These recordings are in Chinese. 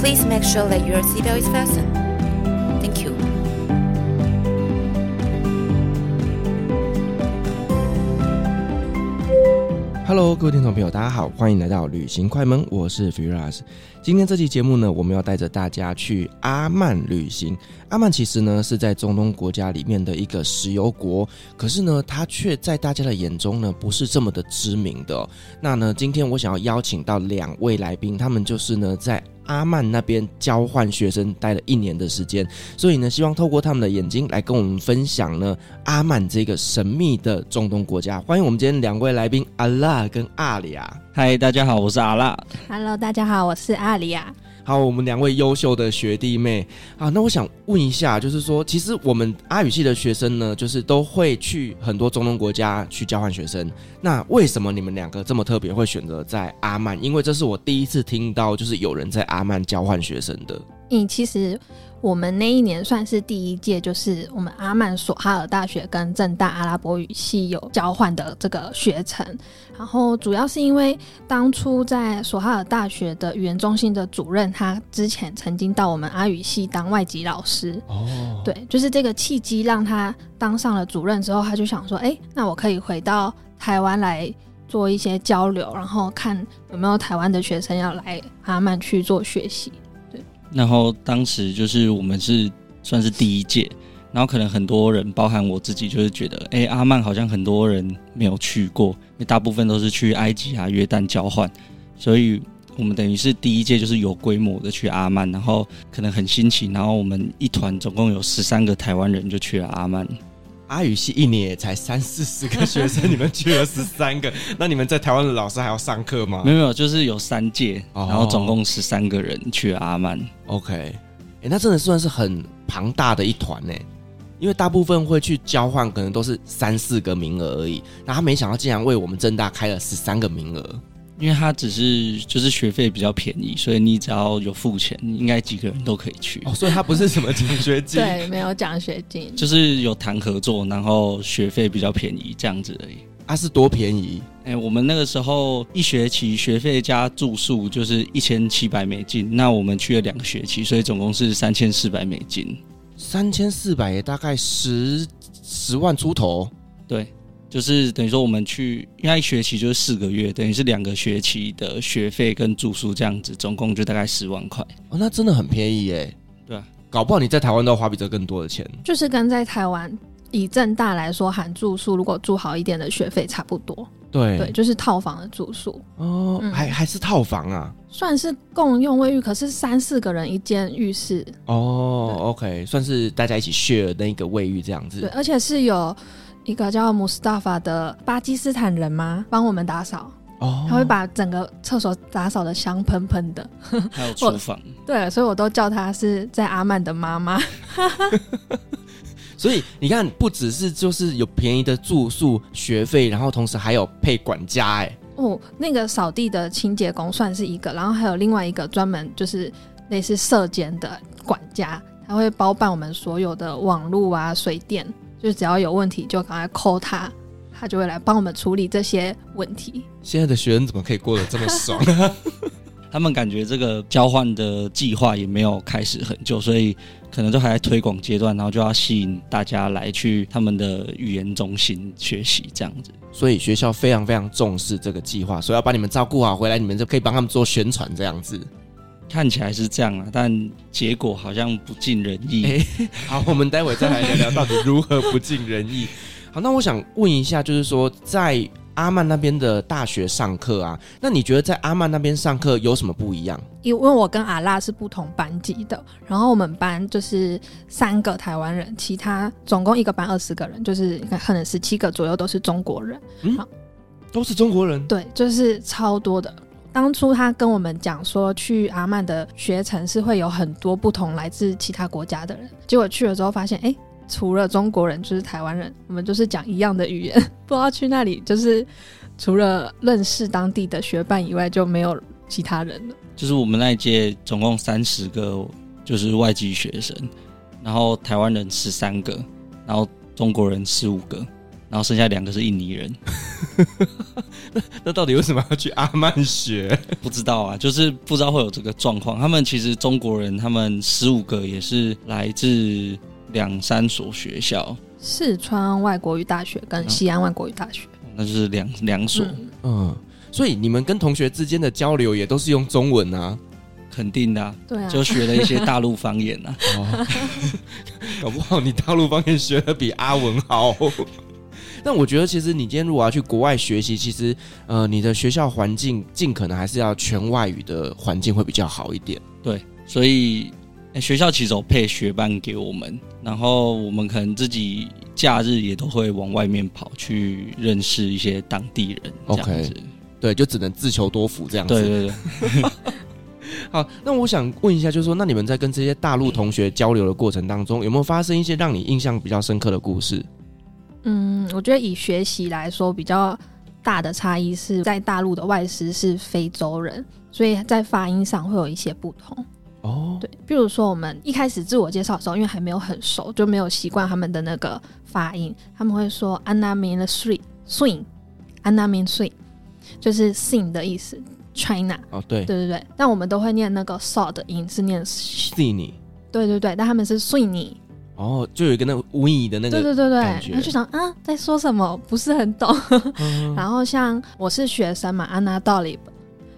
Please make sure that your seatbelt is fastened. Thank you. Hello，各位听众朋友，大家好，欢迎来到旅行快门，我是 Firas。今天这期节目呢，我们要带着大家去阿曼旅行。阿曼其实呢是在中东国家里面的一个石油国，可是呢，它却在大家的眼中呢不是这么的知名的。那呢，今天我想要邀请到两位来宾，他们就是呢在。阿曼那边交换学生待了一年的时间，所以呢，希望透过他们的眼睛来跟我们分享呢阿曼这个神秘的中东国家。欢迎我们今天两位来宾阿拉跟阿里亚。嗨，大家好，我是阿拉。Hello，大家好，我是阿里亚。好，我们两位优秀的学弟妹啊，那我想问一下，就是说，其实我们阿语系的学生呢，就是都会去很多中东国家去交换学生。那为什么你们两个这么特别，会选择在阿曼？因为这是我第一次听到，就是有人在阿曼交换学生的。嗯，其实。我们那一年算是第一届，就是我们阿曼索哈尔大学跟正大阿拉伯语系有交换的这个学程。然后主要是因为当初在索哈尔大学的语言中心的主任，他之前曾经到我们阿语系当外籍老师。哦，对，就是这个契机让他当上了主任之后，他就想说，哎，那我可以回到台湾来做一些交流，然后看有没有台湾的学生要来阿曼去做学习。然后当时就是我们是算是第一届，然后可能很多人，包含我自己，就是觉得，哎，阿曼好像很多人没有去过，因为大部分都是去埃及啊、约旦交换，所以我们等于是第一届就是有规模的去阿曼，然后可能很新奇，然后我们一团总共有十三个台湾人就去了阿曼。阿语系一年也才三四十个学生，你们去了十三个，那你们在台湾的老师还要上课吗？没有没有，就是有三届，然后总共十三个人去了阿曼。OK，哎、欸，那真的算是很庞大的一团呢，因为大部分会去交换，可能都是三四个名额而已，那他没想到竟然为我们正大开了十三个名额。因为他只是就是学费比较便宜，所以你只要有付钱，应该几个人都可以去。哦，所以他不是什么奖学金，对，没有奖学金，就是有谈合作，然后学费比较便宜这样子而已。啊，是多便宜？哎、欸，我们那个时候一学期学费加住宿就是一千七百美金，那我们去了两个学期，所以总共是三千四百美金。三千四百也大概十十万出头，对。就是等于说，我们去，因为一学期就是四个月，等于是两个学期的学费跟住宿这样子，总共就大概十万块。哦，那真的很便宜耶。对啊，搞不好你在台湾都要花比这更多的钱。就是跟在台湾以正大来说，含住宿，如果住好一点的学费差不多。对对，就是套房的住宿。哦，嗯、还还是套房啊？算是共用卫浴，可是三四个人一间浴室。哦，OK，算是大家一起 share 那个卫浴这样子。对，而且是有。一个叫穆斯塔法的巴基斯坦人吗？帮我们打扫哦，他会把整个厕所打扫的香喷喷的，还有厨房。对，所以我都叫他是在阿曼的妈妈。所以你看，不只是就是有便宜的住宿学费，然后同时还有配管家哎。哦，那个扫地的清洁工算是一个，然后还有另外一个专门就是类似射监的管家，他会包办我们所有的网路啊、水电。就只要有问题，就赶快 call 他，他就会来帮我们处理这些问题。现在的学生怎么可以过得这么爽啊？他们感觉这个交换的计划也没有开始很久，所以可能都还在推广阶段，然后就要吸引大家来去他们的语言中心学习这样子。所以学校非常非常重视这个计划，所以要把你们照顾好，回来你们就可以帮他们做宣传这样子。看起来是这样啊，但结果好像不尽人意。欸，好，我们待会再来聊聊到底如何不尽人意。好，那我想问一下，就是说在阿曼那边的大学上课啊，那你觉得在阿曼那边上课有什么不一样？因为我跟阿拉是不同班级的，然后我们班就是三个台湾人，其他总共一个班二十个人，就是可能十七个左右都是中国人。嗯，都是中国人？对，就是超多的。当初他跟我们讲说，去阿曼的学程是会有很多不同来自其他国家的人。结果去了之后发现，哎，除了中国人就是台湾人，我们就是讲一样的语言。不知道去那里就是除了认识当地的学伴以外，就没有其他人了。就是我们那一届总共三十个，就是外籍学生，然后台湾人十三个，然后中国人十五个。然后剩下两个是印尼人，那 那到底为什么要去阿曼学？不知道啊，就是不知道会有这个状况。他们其实中国人，他们十五个也是来自两三所学校，四川外国语大学跟西安外国语大学，嗯、那就是两两所。嗯，嗯，所以你们跟同学之间的交流也都是用中文啊？肯定的、啊，对啊，就学了一些大陆方言啊。哦、搞不好你大陆方言学的比阿文好。但我觉得，其实你今天如果要去国外学习，其实呃，你的学校环境尽可能还是要全外语的环境会比较好一点。对，所以、欸、学校其实有配学伴给我们，然后我们可能自己假日也都会往外面跑去认识一些当地人。OK，对，就只能自求多福这样子。对对对。好，那我想问一下，就是说，那你们在跟这些大陆同学交流的过程当中，有没有发生一些让你印象比较深刻的故事？嗯，我觉得以学习来说，比较大的差异是在大陆的外师是非洲人，所以在发音上会有一些不同。哦，对，比如说我们一开始自我介绍的时候，因为还没有很熟，就没有习惯他们的那个发音，他们会说 “Anna mean swing”，swing，Anna mean swing，就是 sing 的意思，China。哦，对，对对对，但我们都会念那个 saw 的音，是念 sini。对对对，但他们是 swing。哦，就有一个那个无意的那个，对对对对，然后就想啊，在说什么，不是很懂。嗯、然后像我是学生嘛，Anatolib，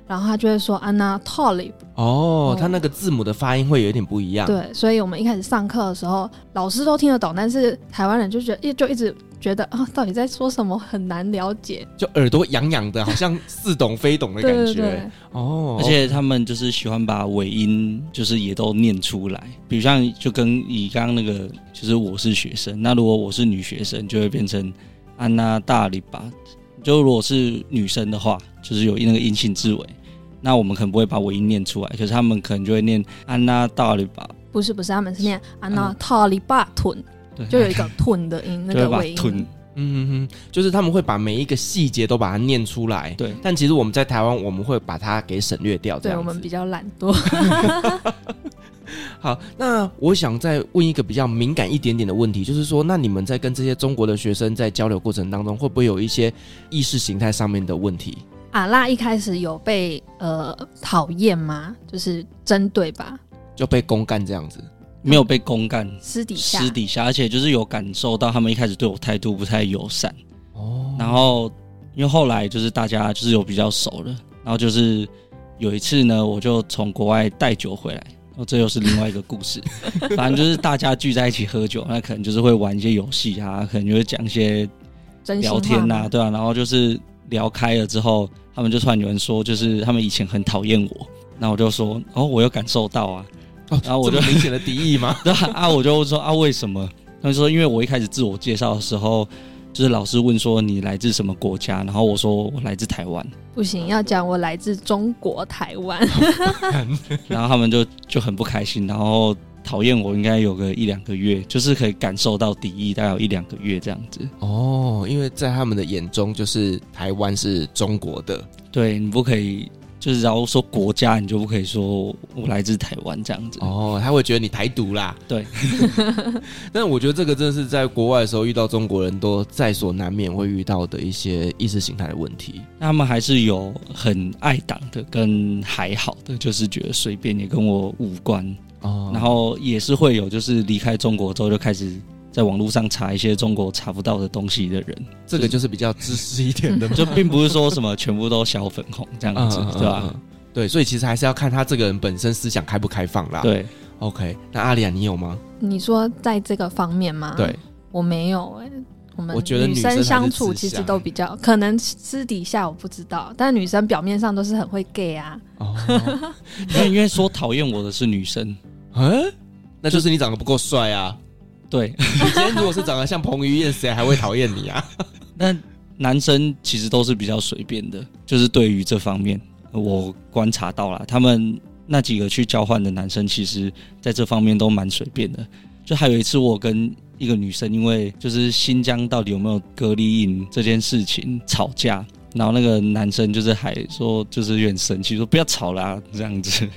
然后他就会说 Anatolib。哦，他那个字母的发音会有一点不一样。对，所以我们一开始上课的时候，老师都听得懂，但是台湾人就觉得一就一直。觉得啊，到底在说什么很难了解，就耳朵痒痒的，好像似懂非懂的感觉。对对对哦，而且他们就是喜欢把尾音，就是也都念出来。比如像就跟你刚刚那个，就是我是学生，那如果我是女学生，就会变成安娜大里巴。就如果是女生的话，就是有那个阴性字尾，那我们可能不会把尾音念出来，可是他们可能就会念安娜大里巴。不是不是，他们是念安娜塔里巴屯。就有一个 吞的音，那个尾音，吞，嗯哼，就是他们会把每一个细节都把它念出来。对，但其实我们在台湾，我们会把它给省略掉。对，我们比较懒惰。好，那我想再问一个比较敏感一点点的问题，就是说，那你们在跟这些中国的学生在交流过程当中，会不会有一些意识形态上面的问题？阿拉一开始有被呃讨厌吗？就是针对吧？就被公干这样子。没有被公干，私底下，私底下，而且就是有感受到他们一开始对我态度不太友善。哦，然后因为后来就是大家就是有比较熟了，然后就是有一次呢，我就从国外带酒回来，哦，这又是另外一个故事。反正就是大家聚在一起喝酒，那可能就是会玩一些游戏啊，可能就会讲一些聊天呐、啊，对啊，然后就是聊开了之后，他们就突然有人说，就是他们以前很讨厌我，那我就说，哦，我有感受到啊。然后我就明显的敌意嘛？对啊，啊，我就说啊，为什么？他就说，因为我一开始自我介绍的时候，就是老师问说你来自什么国家，然后我说我来自台湾。不行，要讲我来自中国台湾。然后他们就就很不开心，然后讨厌我，应该有个一两个月，就是可以感受到敌意，大概有一两个月这样子。哦，因为在他们的眼中，就是台湾是中国的。对，你不可以。就是，然后说国家，你就不可以说我来自台湾这样子哦，他会觉得你台独啦。对，但我觉得这个真的是在国外的时候遇到中国人都在所难免会遇到的一些意识形态的问题。他们还是有很爱党的，跟还好的，就是觉得随便也跟我无关哦。然后也是会有，就是离开中国之后就开始。在网络上查一些中国查不到的东西的人，这个就是比较知识一点的，就并不是说什么全部都小粉红这样子，嗯、对吧、嗯？对，所以其实还是要看他这个人本身思想开不开放啦。对，OK，那阿里亚你有吗？你说在这个方面吗？对，我没有哎、欸。我们女生相处其实都比较，可能私底下我不知道，但女生表面上都是很会 gay 啊。哦，因为因为说讨厌我的是女生，嗯，那就是你长得不够帅啊。对，你今天如果是长得像彭于晏，谁还会讨厌你啊？那男生其实都是比较随便的，就是对于这方面，我观察到了，他们那几个去交换的男生，其实在这方面都蛮随便的。就还有一次，我跟一个女生因为就是新疆到底有没有隔离营这件事情吵架，然后那个男生就是还说就是有点生气，说不要吵啦这样子。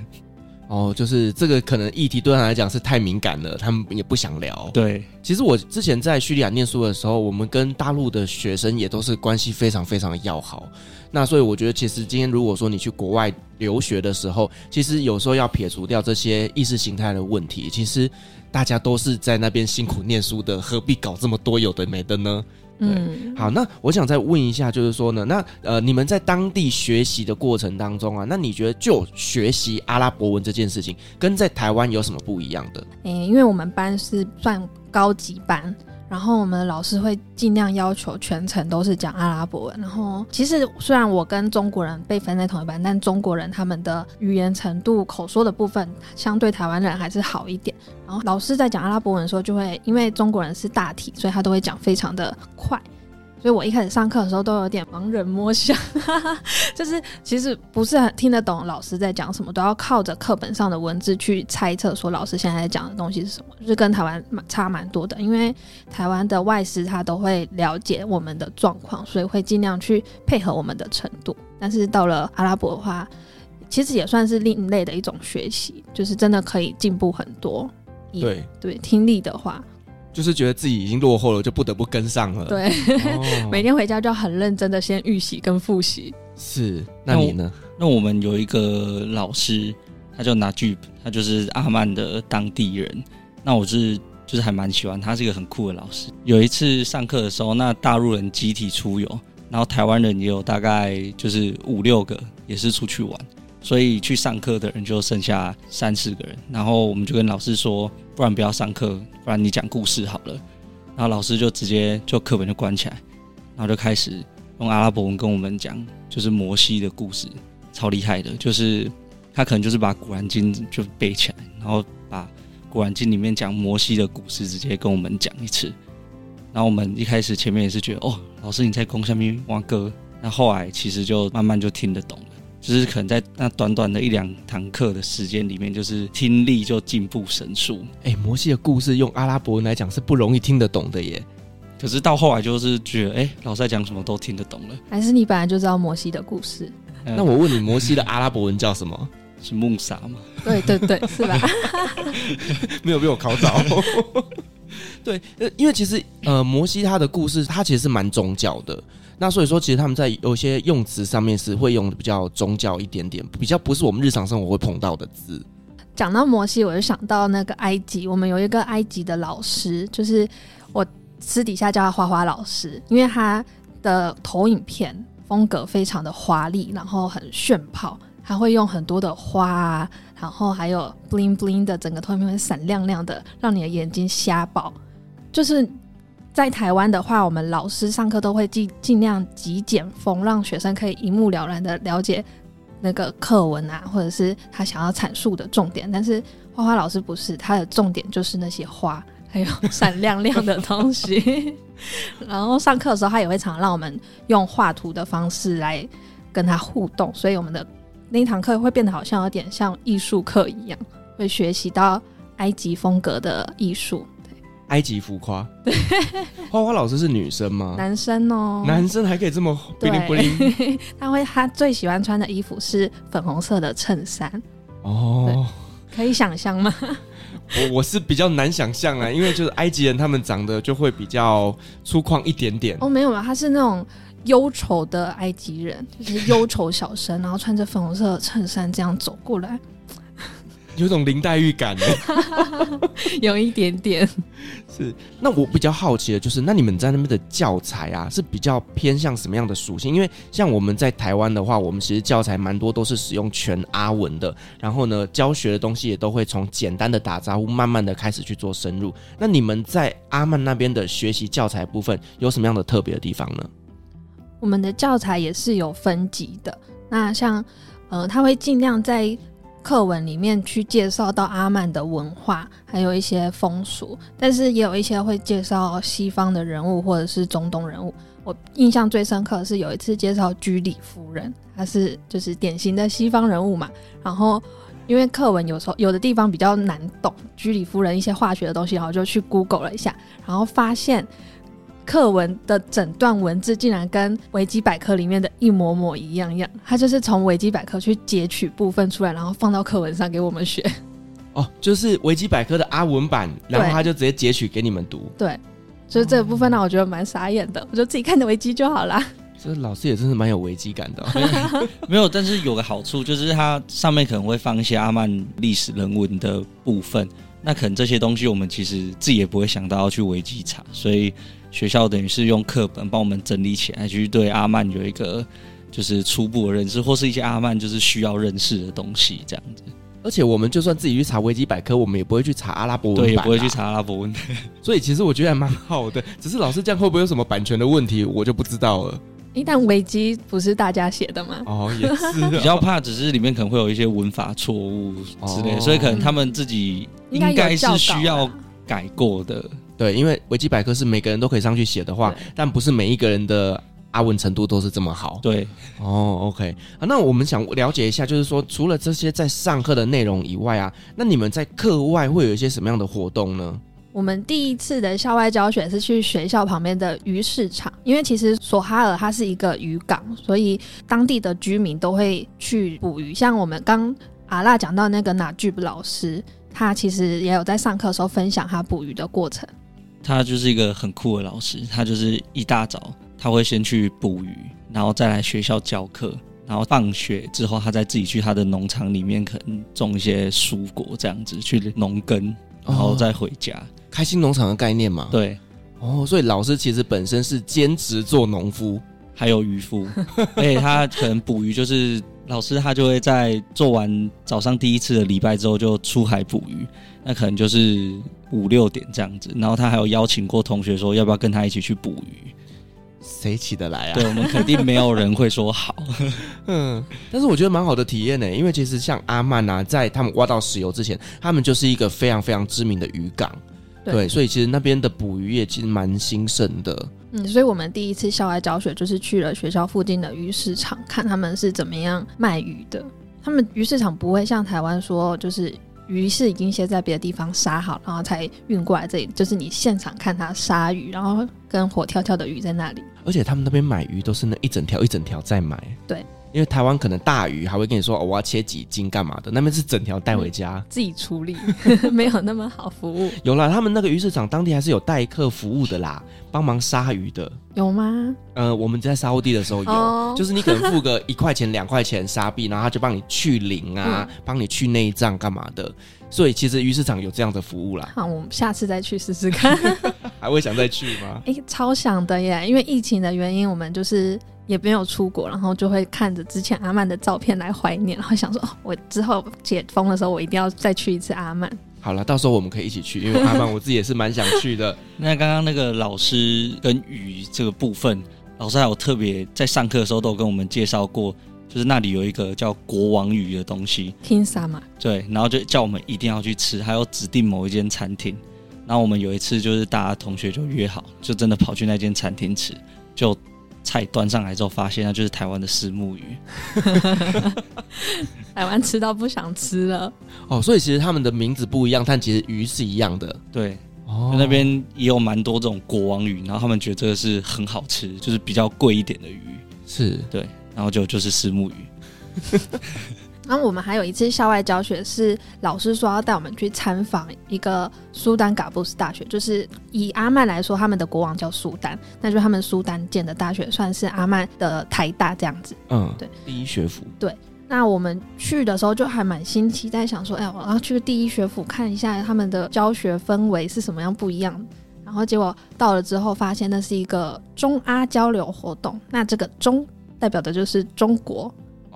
哦，就是这个可能议题对他来讲是太敏感了，他们也不想聊。对，其实我之前在叙利亚念书的时候，我们跟大陆的学生也都是关系非常非常的要好。那所以我觉得，其实今天如果说你去国外留学的时候，其实有时候要撇除掉这些意识形态的问题，其实大家都是在那边辛苦念书的，何必搞这么多有的没的呢？嗯，好，那我想再问一下，就是说呢，那呃，你们在当地学习的过程当中啊，那你觉得就学习阿拉伯文这件事情，跟在台湾有什么不一样的？诶、欸，因为我们班是算高级班。然后我们的老师会尽量要求全程都是讲阿拉伯文。然后其实虽然我跟中国人被分在同一班，但中国人他们的语言程度、口说的部分相对台湾人还是好一点。然后老师在讲阿拉伯文的时候，就会因为中国人是大体，所以他都会讲非常的快。所以我一开始上课的时候都有点盲人摸象，就是其实不是很听得懂老师在讲什么，都要靠着课本上的文字去猜测说老师现在在讲的东西是什么，就是跟台湾差蛮多的。因为台湾的外师他都会了解我们的状况，所以会尽量去配合我们的程度。但是到了阿拉伯的话，其实也算是另类的一种学习，就是真的可以进步很多。对对，听力的话。就是觉得自己已经落后了，就不得不跟上了。对，哦、每天回家就要很认真的先预习跟复习。是，那你呢？那我，那我们有一个老师，他就拿剧本他就是阿曼的当地人。那我是就是还蛮喜欢他，是一个很酷的老师。有一次上课的时候，那大陆人集体出游，然后台湾人也有大概就是五六个，也是出去玩。所以去上课的人就剩下三四个人，然后我们就跟老师说，不然不要上课，不然你讲故事好了。然后老师就直接就课本就关起来，然后就开始用阿拉伯文跟我们讲，就是摩西的故事，超厉害的。就是他可能就是把古兰经就背起来，然后把古兰经里面讲摩西的故事直接跟我们讲一次。然后我们一开始前面也是觉得，哦，老师你在讲什么哇哥，那后来其实就慢慢就听得懂了。就是可能在那短短的一两堂课的时间里面，就是听力就进步神速。哎、欸，摩西的故事用阿拉伯文来讲是不容易听得懂的耶。可是到后来就是觉得，哎、欸，老师在讲什么都听得懂了。还是你本来就知道摩西的故事？嗯、那我问你，摩西的阿拉伯文叫什么？是穆萨吗？对对对，是吧？没有被我考到。对，呃因为其实呃，摩西他的故事，他其实是蛮宗教的。那所以说，其实他们在有些用词上面是会用的比较宗教一点点，比较不是我们日常生活会碰到的字。讲到摩西，我就想到那个埃及，我们有一个埃及的老师，就是我私底下叫他花花老师，因为他的投影片风格非常的华丽，然后很炫炮，他会用很多的花啊，然后还有 bling bling 的，整个投影片会闪亮亮的，让你的眼睛瞎爆，就是。在台湾的话，我们老师上课都会尽尽量极简风，让学生可以一目了然的了解那个课文啊，或者是他想要阐述的重点。但是花花老师不是，他的重点就是那些花，还有闪亮亮的东西。然后上课的时候，他也会常让我们用画图的方式来跟他互动，所以我们的那一堂课会变得好像有点像艺术课一样，会学习到埃及风格的艺术。埃及浮夸，对，花花老师是女生吗？男生哦，男生还可以这么布灵布灵。他会，他最喜欢穿的衣服是粉红色的衬衫。哦，可以想象吗？我我是比较难想象啊，因为就是埃及人他们长得就会比较粗犷一点点。哦，没有啊，他是那种忧愁的埃及人，就是忧愁小生，然后穿着粉红色的衬衫这样走过来。有种林黛玉感呢，有一点点。是，那我比较好奇的就是，那你们在那边的教材啊，是比较偏向什么样的属性？因为像我们在台湾的话，我们其实教材蛮多都是使用全阿文的，然后呢，教学的东西也都会从简单的打招呼，慢慢的开始去做深入。那你们在阿曼那边的学习教材部分有什么样的特别的地方呢？我们的教材也是有分级的，那像呃，他会尽量在课文里面去介绍到阿曼的文化，还有一些风俗，但是也有一些会介绍西方的人物或者是中东人物。我印象最深刻的是有一次介绍居里夫人，她是就是典型的西方人物嘛。然后因为课文有时候有的地方比较难懂，居里夫人一些化学的东西，然后就去 Google 了一下，然后发现。课文的整段文字竟然跟维基百科里面的一模模一样样，他就是从维基百科去截取部分出来，然后放到课文上给我们学。哦，就是维基百科的阿文版，然后他就直接截取给你们读。对，所以这个部分呢，我觉得蛮傻眼的，我就自己看着维基就好啦。这老师也真是蛮有危机感的。没有，但是有个好处就是它上面可能会放一些阿曼历史人文的部分，那可能这些东西我们其实自己也不会想到要去维基查，所以。学校等于是用课本帮我们整理起来，去对阿曼有一个就是初步的认识，或是一些阿曼就是需要认识的东西这样子。而且我们就算自己去查维基百科，我们也不会去查阿拉伯文，对，也不会去查阿拉伯文。所以其实我觉得还蛮好的，只是老师这样会不会有什么版权的问题，我就不知道了。一旦维基不是大家写的吗？哦，也是 比较怕，只是里面可能会有一些文法错误之类，哦、所以可能他们自己应该是需要改过的。对，因为维基百科是每个人都可以上去写的话，但不是每一个人的阿文程度都是这么好。对，哦，OK 啊，那我们想了解一下，就是说除了这些在上课的内容以外啊，那你们在课外会有一些什么样的活动呢？我们第一次的校外教学是去学校旁边的鱼市场，因为其实索哈尔它是一个渔港，所以当地的居民都会去捕鱼。像我们刚阿拉讲到那个纳巨布老师，他其实也有在上课的时候分享他捕鱼的过程。他就是一个很酷的老师，他就是一大早他会先去捕鱼，然后再来学校教课，然后放学之后他再自己去他的农场里面可能种一些蔬果这样子去农耕，然后再回家。哦，开心农场的概念嘛？对。哦，所以老师其实本身是兼职做农夫，还有渔夫，而且他可能捕鱼就是老师他就会在做完早上第一次的礼拜之后就出海捕鱼。那可能就是五六点这样子，然后他还有邀请过同学说要不要跟他一起去捕鱼，谁起得来啊？对，我们肯定没有人会说好。嗯，但是我觉得蛮好的体验呢，因为其实像阿曼啊，在他们挖到石油之前，他们就是一个非常非常知名的渔港，对，对，所以其实那边的捕鱼业其实蛮兴盛的。嗯，所以我们第一次校外教学就是去了学校附近的鱼市场，看他们是怎么样卖鱼的。他们鱼市场不会像台湾说就是。鱼是已经先在别的地方杀好，然后才运过来这里，就是你现场看他杀鱼，然后跟活跳跳的鱼在那里。而且他们那边买鱼都是那一整条一整条在买。对，因为台湾可能大鱼还会跟你说，哦，我要切几斤干嘛的，那边是整条带回家，嗯，自己处理，没有那么好服务。有啦，他们那个鱼市场当地还是有代客服务的啦，帮忙杀鱼的。有吗？呃，我们在沙乌地的时候有，oh. 就是你可能付个一块钱、两块钱沙币，然后他就帮你去鳞啊，帮、嗯、你去内脏干嘛的。所以其实鱼市场有这样的服务啦。好，我们下次再去试试看。还会想再去吗？哎、欸，超想的耶！因为疫情的原因，我们就是也没有出国，然后就会看着之前阿曼的照片来怀念，然后想说，哦，我之后解封的时候，我一定要再去一次阿曼。好了，到时候我们可以一起去，因为阿曼我自己也是蛮想去的。那刚刚那个老师跟鱼这个部分，老师还有特别在上课的时候都有跟我们介绍过，就是那里有一个叫国王鱼的东西，King Sama。对，然后就叫我们一定要去吃，还有指定某一间餐厅。然后我们有一次就是大家同学就约好，就真的跑去那间餐厅吃，就菜端上来之后，发现那就是台湾的虱目鱼。台湾吃到不想吃了哦，所以其实他们的名字不一样，但其实鱼是一样的。对，哦，那边也有蛮多这种国王鱼，然后他们觉得这个是很好吃，就是比较贵一点的鱼。是对，然后就就是虱目鱼。然后我们还有一次校外教学，是老师说要带我们去参访一个苏丹嘎布斯大学，就是以阿曼来说，他们的国王叫苏丹，那就他们苏丹建的大学，算是阿曼的台大这样子。嗯，对，第一学府。对。那我们去的时候就还蛮新奇，在想说，哎，我要去第一学府看一下他们的教学氛围是什么样不一样。然后结果到了之后，发现那是一个中阿交流活动。那这个中代表的就是中国，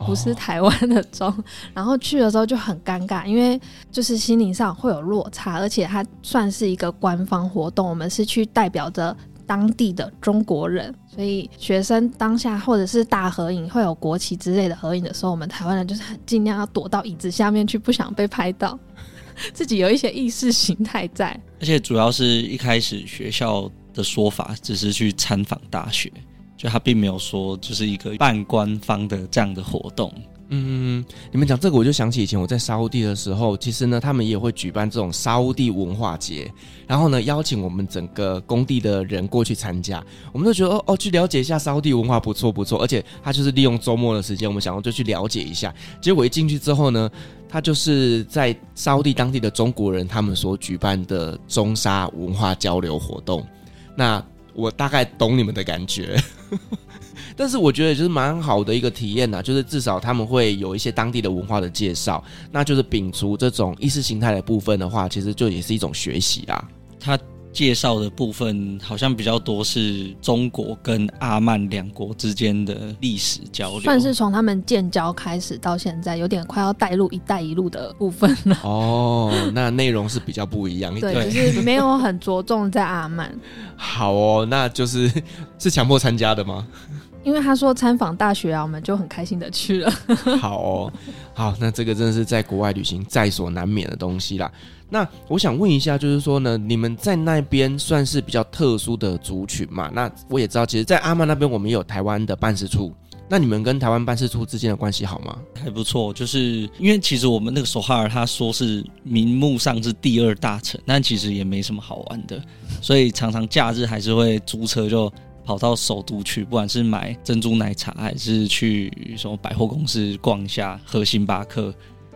不是台湾的钟。哦、然后去的时候就很尴尬，因为就是心灵上会有落差，而且它算是一个官方活动，我们是去代表着当地的中国人，所以学生当下或者是大合影会有国旗之类的合影的时候，我们台湾人就是很尽量要躲到椅子下面去，不想被拍到，自己有一些意识形态在。而且主要是一开始学校的说法只是去参访大学，就他并没有说就是一个半官方的这样的活动。嗯，你们讲这个，我就想起以前我在沙乌地的时候，其实呢，他们也会举办这种沙乌地文化节，然后呢，邀请我们整个工地的人过去参加，我们都觉得哦哦，去了解一下沙乌地文化不错不错，而且他就是利用周末的时间，我们想要就去了解一下。结果一进去之后呢，他就是在沙乌地当地的中国人他们所举办的中沙文化交流活动，那我大概懂你们的感觉。但是我觉得就是蛮好的一个体验呐，就是至少他们会有一些当地的文化的介绍，那就是摒除这种意识形态的部分的话，其实就也是一种学习啊。他介绍的部分好像比较多是中国跟阿曼两国之间的历史交流，算是从他们建交开始到现在，有点快要带入“一带一路”的部分了。哦，那内容是比较不一样一点，对，就是没有很着重在阿曼。好哦，那就是是强迫参加的吗？因为他说参访大学啊，我们就很开心的去了。好哦，好，那这个真的是在国外旅行在所难免的东西啦。那我想问一下，就是说呢，你们在那边算是比较特殊的族群嘛？那我也知道，其实，在阿曼那边，我们有台湾的办事处。那你们跟台湾办事处之间的关系好吗？还不错，就是因为其实我们那个首哈尔，他说是名目上是第二大城，但其实也没什么好玩的，所以常常假日还是会租车就。跑到首都去，不管是买珍珠奶茶，还是去什么百货公司逛一下，喝星巴克，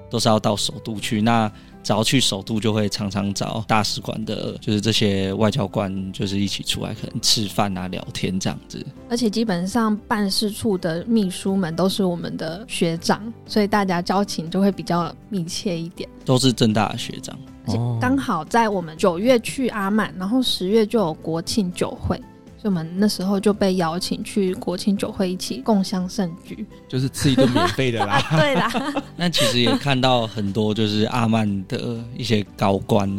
都是要到首都去。那只要去首都，就会常常找大使馆的，就是这些外交官，就是一起出来，可能吃饭啊、聊天这样子。而且基本上办事处的秘书们都是我们的学长，所以大家交情就会比较密切一点。都是正大的学长，而且刚好在我们九月去阿曼，然后十月就有国庆酒会。所以我们那时候就被邀请去国庆酒会一起共襄盛举，就是吃一顿免费的啦。对啦，那其实也看到很多就是阿曼的一些高官，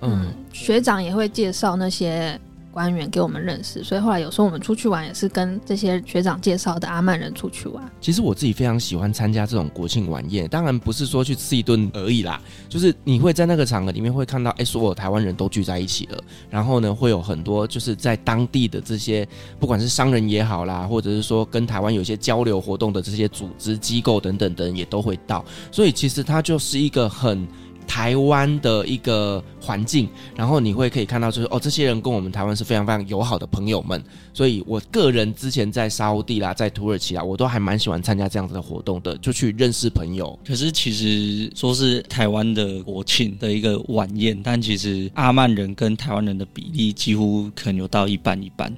嗯，学长也会介绍那些。官员给我们认识，所以后来有时候我们出去玩也是跟这些学长介绍的阿曼人出去玩。其实我自己非常喜欢参加这种国庆晚宴，当然不是说去吃一顿而已啦，就是你会在那个场合里面会看到，哎，所有台湾人都聚在一起了，然后呢，会有很多就是在当地的这些不管是商人也好啦，或者是说跟台湾有些交流活动的这些组织机构等等等也都会到，所以其实它就是一个很。台湾的一个环境，然后你会可以看到，就是哦，这些人跟我们台湾是非常非常友好的朋友们。所以我个人之前在沙乌地啦，在土耳其啦，我都还蛮喜欢参加这样子的活动的，就去认识朋友。可是其实说是台湾的国庆的一个晚宴，但其实阿曼人跟台湾人的比例几乎可能有到一半一半，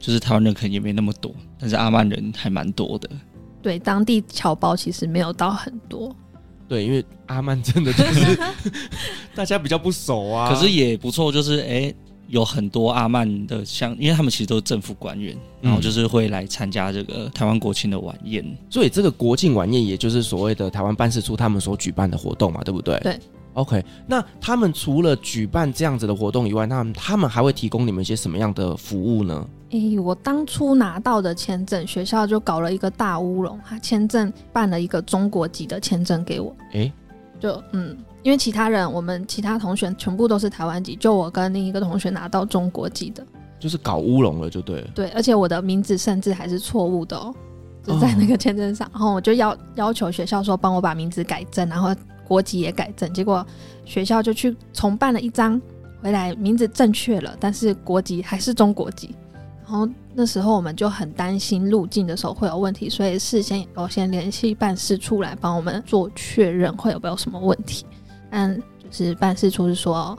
就是台湾人可能也没那么多，但是阿曼人还蛮多的。对，当地侨胞其实没有到很多。对，因为阿曼真的就是 大家比较不熟啊。可是也不错，就是哎，有很多阿曼的像，因为他们其实都是政府官员，然后就是会来参加这个台湾国庆的晚宴。嗯。所以这个国庆晚宴，也就是所谓的台湾办事处他们所举办的活动嘛，对不对？对。OK，那他们除了举办这样子的活动以外，那他们还会提供你们一些什么样的服务呢？诶、欸，我当初拿到的签证，学校就搞了一个大乌龙，他签证办了一个中国籍的签证给我。诶、欸，就嗯，因为其他人，我们其他同学全部都是台湾籍，就我跟另一个同学拿到中国籍的，就是搞乌龙了，就对了。对，而且我的名字甚至还是错误的哦，就在那个签证上，哦、然后我就要要求学校说帮我把名字改正，然后。国籍也改正，结果学校就去重办了一张，回来名字正确了，但是国籍还是中国籍。然后那时候我们就很担心入境的时候会有问题，所以事先都先联系办事处来帮我们做确认会有没有什么问题。但就是办事处是说，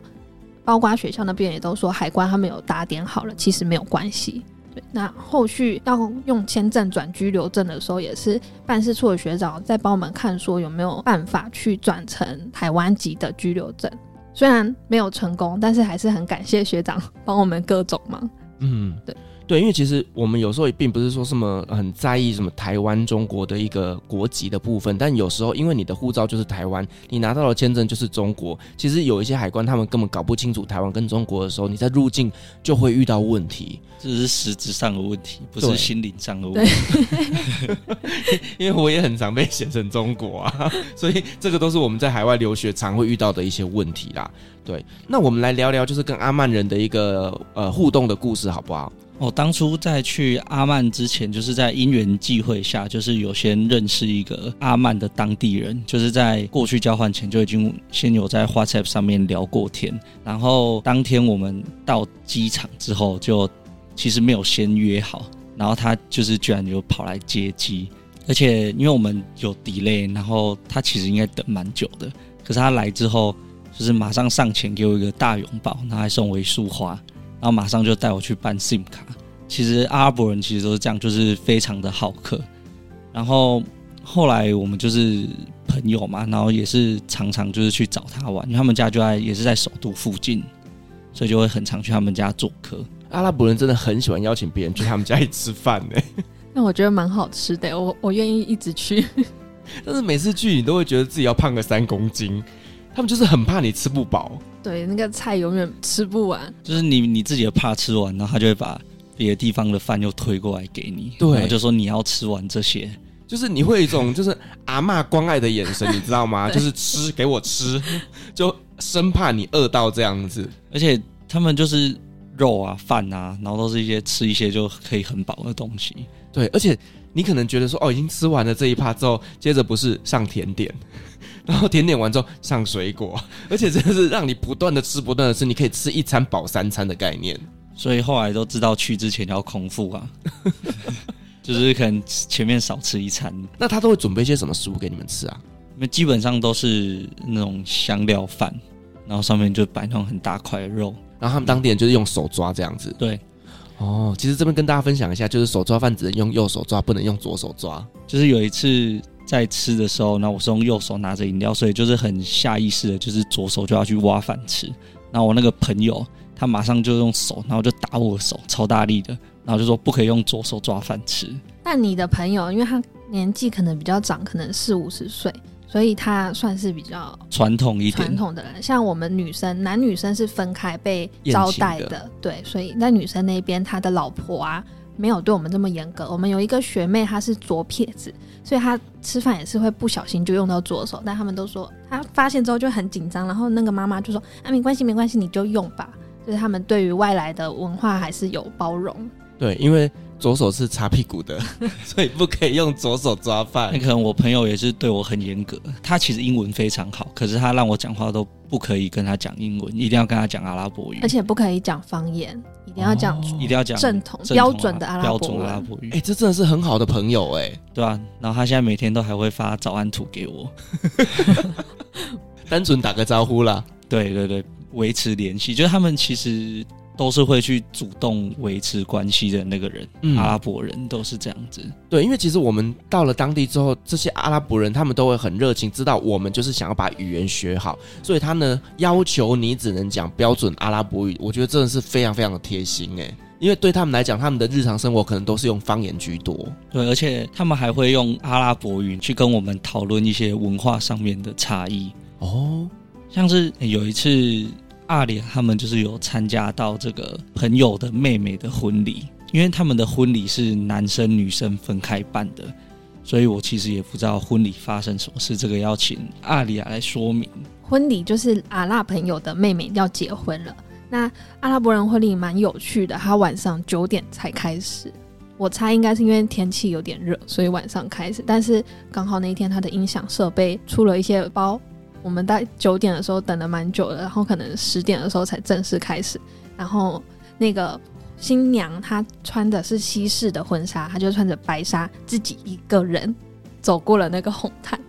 包括学校那边也都说海关他们有打点好了，其实没有关系。那后续要用签证转居留证的时候，也是办事处的学长在帮我们看，说有没有办法去转成台湾籍的居留证。虽然没有成功，但是还是很感谢学长帮我们各种忙。嗯，对。对，因为其实我们有时候也并不是说什么很在意什么台湾、中国的一个国籍的部分，但有时候因为你的护照就是台湾，你拿到的签证就是中国，其实有一些海关他们根本搞不清楚台湾跟中国的时候，你在入境就会遇到问题。这是实质上的问题，不是心灵上的问题。因为我也很常被写成中国啊，所以这个都是我们在海外留学常会遇到的一些问题啦。对，那我们来聊聊就是跟阿曼人的一个呃互动的故事，好不好？我、哦、当初在去阿曼之前，就是在因缘际会下，就是有先认识一个阿曼的当地人，就是在过去交换前就已经先有在 WhatsApp 上面聊过天。然后当天我们到机场之后，就其实没有先约好，然后他就是居然就跑来接机，而且因为我们有 delay，然后他其实应该等蛮久的，可是他来之后，就是马上上前给我一个大拥抱，然后还送我一束花。然后马上就带我去办 SIM 卡。其实阿拉伯人其实都是这样，就是非常的好客。然后后来我们就是朋友嘛，然后也是常常就是去找他玩，因为他们家就在也是在首都附近，所以就会很常去他们家做客。阿拉伯人真的很喜欢邀请别人去他们家里吃饭呢。那我觉得蛮好吃的，我我愿意一直去。但是每次去你都会觉得自己要胖个三公斤，他们就是很怕你吃不饱。对，那个菜永远吃不完，就是你你自己的怕吃完，然后他就会把别的地方的饭又推过来给你，对，然后就说你要吃完这些，就是你会有一种就是阿嬷关爱的眼神，你知道吗？就是吃给我吃，就生怕你饿到这样子。而且他们就是肉啊饭啊，然后都是一些吃一些就可以很饱的东西。对，而且你可能觉得说哦，已经吃完了这一趴之后，接着不是上甜点。然后甜点完之后上水果，而且真的是让你不断的吃，不断的吃，你可以吃一餐饱三餐的概念。所以后来都知道去之前要空腹啊，就是可能前面少吃一餐。那他都会准备一些什么食物给你们吃啊？因为基本上都是那种香料饭，然后上面就摆那种很大块的肉，然后他们当地人就是用手抓这样子。对，哦，其实这边跟大家分享一下，就是手抓饭只能用右手抓，不能用左手抓。就是有一次。在吃的时候，那我是用右手拿着饮料，所以就是很下意识的，就是左手就要去挖饭吃。然后我那个朋友，他马上就用手，然后就打我的手，超大力的，然后就说不可以用左手抓饭吃。那你的朋友，因为他年纪可能比较长，可能四五十岁，所以他算是比较传统一点。传统的人，像我们女生，男女生是分开被招待的，的对。所以在女生那边，他的老婆啊，没有对我们这么严格。我们有一个学妹，她是左撇子。所以她吃饭也是会不小心就用到左手，但他们都说她发现之后就很紧张，然后那个妈妈就说啊，没关系没关系，你就用吧。就是他们对于外来的文化还是有包容。对，因为左手是擦屁股的，所以不可以用左手抓饭。那可能我朋友也是对我很严格，他其实英文非常好，可是他让我讲话都不可以跟他讲英文，一定要跟他讲阿拉伯语，而且不可以讲方言。一定要讲，一定要讲正统标准的阿拉伯标准阿拉伯语。哎、欸，这真的是很好的朋友哎、欸，对啊，然后他现在每天都还会发早安图给我，单纯打个招呼啦。对对对，维持联系，就是他们其实。都是会去主动维持关系的那个人，嗯，阿拉伯人都是这样子。对，因为其实我们到了当地之后，这些阿拉伯人他们都会很热情，知道我们就是想要把语言学好，所以他呢要求你只能讲标准阿拉伯语。我觉得真的是非常非常的贴心诶，因为对他们来讲，他们的日常生活可能都是用方言居多。对，而且他们还会用阿拉伯语去跟我们讨论一些文化上面的差异。哦，像是有一次。阿里他们就是有参加到这个朋友的妹妹的婚礼，因为他们的婚礼是男生女生分开办的，所以我其实也不知道婚礼发生什么事，这个要请阿里亚来说明。婚礼就是阿拉朋友的妹妹要结婚了，那阿拉伯人婚礼蛮有趣的，他晚上九点才开始，我猜应该是因为天气有点热，所以晚上开始，但是刚好那一天他的音响设备出了一些包。我们在九点的时候等了蛮久的，然后可能十点的时候才正式开始。然后那个新娘她穿的是西式的婚纱，她就穿着白纱，自己一个人走过了那个红毯。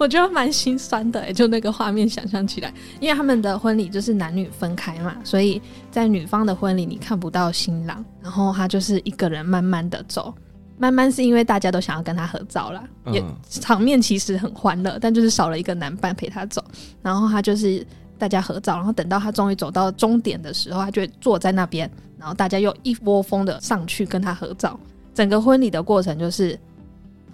我觉得蛮心酸的，就那个画面想象起来，因为他们的婚礼就是男女分开嘛，所以在女方的婚礼你看不到新郎，然后他就是一个人慢慢的走。慢慢是因为大家都想要跟他合照啦，也场面其实很欢乐，但就是少了一个男伴陪他走。然后他就是大家合照，然后等到他终于走到终点的时候，他就会坐在那边，然后大家又一窝蜂的上去跟他合照。整个婚礼的过程就是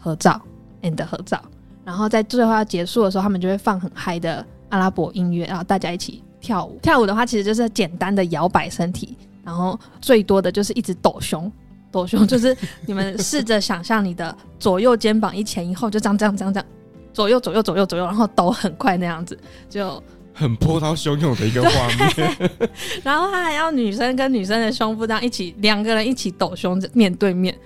合照 and 合照，然后在最后要结束的时候，他们就会放很嗨的阿拉伯音乐，然后大家一起跳舞。跳舞的话，其实就是简单的摇摆身体，然后最多的就是一直抖胸。抖胸就是你们试着想象你的左右肩膀一前一后，就这样这样这样这样。左右左右左右左右，然后抖很快那样子，就很波涛汹涌的一个画面。然后他还要女生跟女生的胸部这样一起，两个人一起抖胸面对面，